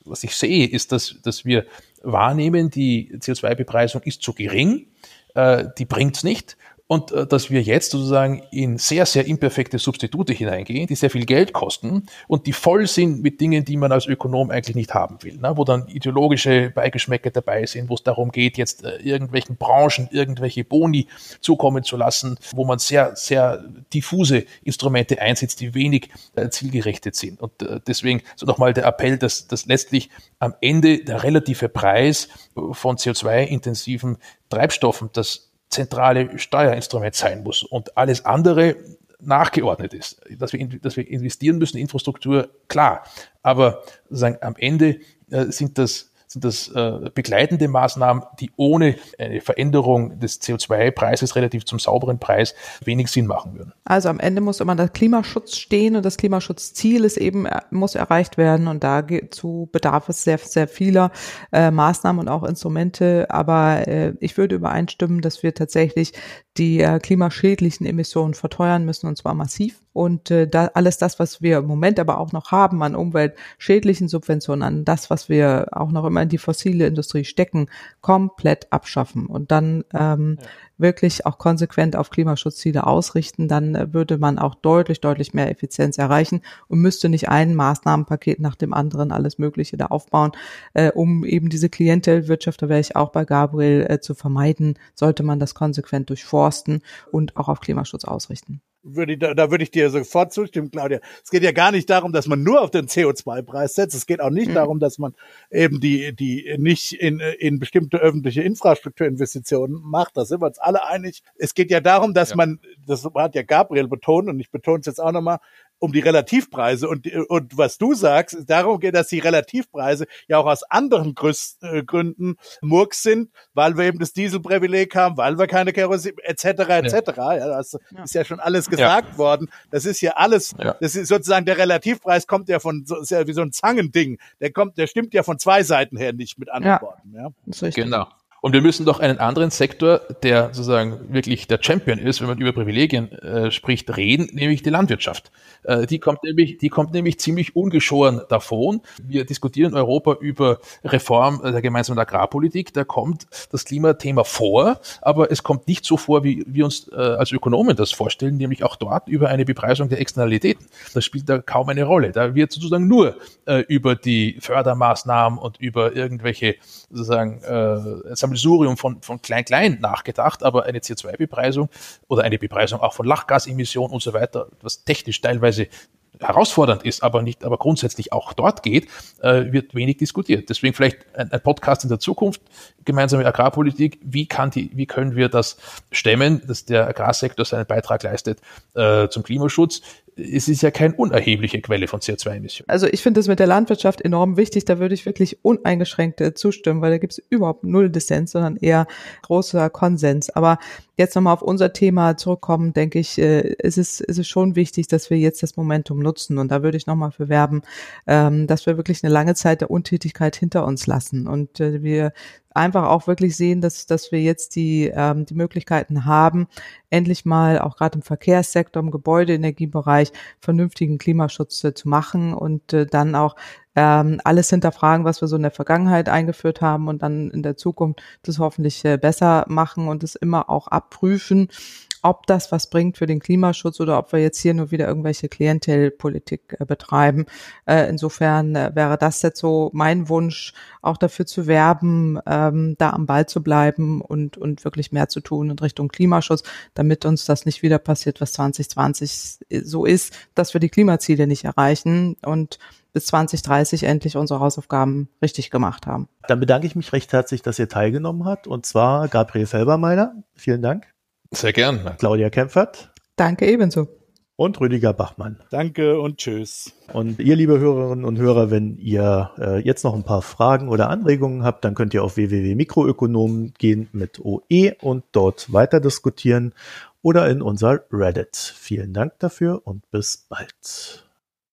was ich sehe, ist, dass, dass wir wahrnehmen, die CO2-Bepreisung ist zu gering, äh, die bringt's nicht und äh, dass wir jetzt sozusagen in sehr, sehr imperfekte Substitute hineingehen, die sehr viel Geld kosten und die voll sind mit Dingen, die man als Ökonom eigentlich nicht haben will, ne? wo dann ideologische Beigeschmäcke dabei sind, wo es darum geht, jetzt äh, irgendwelchen Branchen irgendwelche Boni zukommen zu lassen, wo man sehr, sehr diffuse Instrumente einsetzt, die wenig äh, zielgerichtet sind. Und äh, deswegen so nochmal der Appell, dass, dass letztlich am Ende der relative Preis von CO2-intensiven Treibstoffen das zentrale Steuerinstrument sein muss und alles andere nachgeordnet ist. Dass wir, dass wir investieren müssen in Infrastruktur, klar. Aber sagen, am Ende äh, sind das sind das äh, begleitende Maßnahmen, die ohne eine Veränderung des CO2-Preises relativ zum sauberen Preis wenig Sinn machen würden. Also am Ende muss immer der Klimaschutz stehen und das Klimaschutzziel ist eben, äh, muss erreicht werden und dazu bedarf es sehr, sehr vieler äh, Maßnahmen und auch Instrumente. Aber äh, ich würde übereinstimmen, dass wir tatsächlich die äh, klimaschädlichen Emissionen verteuern müssen und zwar massiv. Und äh, da, alles das, was wir im Moment aber auch noch haben an umweltschädlichen Subventionen, an das, was wir auch noch immer in die fossile Industrie stecken, komplett abschaffen und dann ähm, ja. Wirklich auch konsequent auf Klimaschutzziele ausrichten, dann äh, würde man auch deutlich, deutlich mehr Effizienz erreichen und müsste nicht ein Maßnahmenpaket nach dem anderen alles Mögliche da aufbauen, äh, um eben diese Klientelwirtschaft, da wäre ich auch bei Gabriel, äh, zu vermeiden, sollte man das konsequent durchforsten und auch auf Klimaschutz ausrichten würde ich, da, da würde ich dir sofort zustimmen, Claudia. Es geht ja gar nicht darum, dass man nur auf den CO2-Preis setzt. Es geht auch nicht mhm. darum, dass man eben die, die nicht in, in bestimmte öffentliche Infrastrukturinvestitionen macht. Da sind wir uns alle einig. Es geht ja darum, dass ja. man, das hat ja Gabriel betont und ich betone es jetzt auch nochmal, um die Relativpreise und, und was du sagst, darum geht, dass die Relativpreise ja auch aus anderen äh, Gründen Murks sind, weil wir eben das Dieselprivileg haben, weil wir keine Kerosin etc. etc. Ja. ja das ja. ist ja schon alles gesagt ja. worden. Das ist ja alles, ja. das ist sozusagen der Relativpreis kommt ja von, ist ja wie so ein Zangending. Der kommt, der stimmt ja von zwei Seiten her nicht mit anderen Worten. Ja. Genau. Und wir müssen doch einen anderen Sektor, der sozusagen wirklich der Champion ist, wenn man über Privilegien äh, spricht, reden, nämlich die Landwirtschaft. Äh, die kommt nämlich, die kommt nämlich ziemlich ungeschoren davon. Wir diskutieren in Europa über Reform der gemeinsamen Agrarpolitik. Da kommt das Klimathema vor, aber es kommt nicht so vor, wie wir uns äh, als Ökonomen das vorstellen, nämlich auch dort über eine Bepreisung der Externalitäten. Das spielt da kaum eine Rolle. Da wird sozusagen nur äh, über die Fördermaßnahmen und über irgendwelche sozusagen äh, Sammelsurium von, von Klein-Klein nachgedacht, aber eine CO2-Bepreisung oder eine Bepreisung auch von Lachgasemissionen und so weiter, was technisch teilweise herausfordernd ist, aber nicht, aber grundsätzlich auch dort geht, äh, wird wenig diskutiert. Deswegen vielleicht ein, ein, Podcast in der Zukunft, gemeinsame Agrarpolitik. Wie kann die, wie können wir das stemmen, dass der Agrarsektor seinen Beitrag leistet äh, zum Klimaschutz? Es ist ja keine unerhebliche Quelle von CO2-Emissionen. Also ich finde das mit der Landwirtschaft enorm wichtig. Da würde ich wirklich uneingeschränkt zustimmen, weil da gibt es überhaupt null Dissens, sondern eher großer Konsens. Aber jetzt nochmal auf unser Thema zurückkommen, denke ich, äh, ist es, ist es schon wichtig, dass wir jetzt das Momentum nutzen. Und da würde ich nochmal für werben, ähm, dass wir wirklich eine lange Zeit der Untätigkeit hinter uns lassen und äh, wir einfach auch wirklich sehen, dass, dass wir jetzt die, ähm, die Möglichkeiten haben, endlich mal auch gerade im Verkehrssektor, im Gebäudeenergiebereich vernünftigen Klimaschutz äh, zu machen und äh, dann auch ähm, alles hinterfragen, was wir so in der Vergangenheit eingeführt haben und dann in der Zukunft das hoffentlich äh, besser machen und es immer auch abprüfen ob das was bringt für den Klimaschutz oder ob wir jetzt hier nur wieder irgendwelche Klientelpolitik äh, betreiben. Äh, insofern äh, wäre das jetzt so mein Wunsch, auch dafür zu werben, ähm, da am Ball zu bleiben und, und wirklich mehr zu tun in Richtung Klimaschutz, damit uns das nicht wieder passiert, was 2020 so ist, dass wir die Klimaziele nicht erreichen und bis 2030 endlich unsere Hausaufgaben richtig gemacht haben. Dann bedanke ich mich recht herzlich, dass ihr teilgenommen habt. Und zwar Gabriel Felbermeier. Vielen Dank. Sehr gern. Claudia Kempfert. Danke ebenso. Und Rüdiger Bachmann. Danke und tschüss. Und ihr, liebe Hörerinnen und Hörer, wenn ihr äh, jetzt noch ein paar Fragen oder Anregungen habt, dann könnt ihr auf www.mikroökonomen gehen mit OE und dort weiter diskutieren oder in unser Reddit. Vielen Dank dafür und bis bald.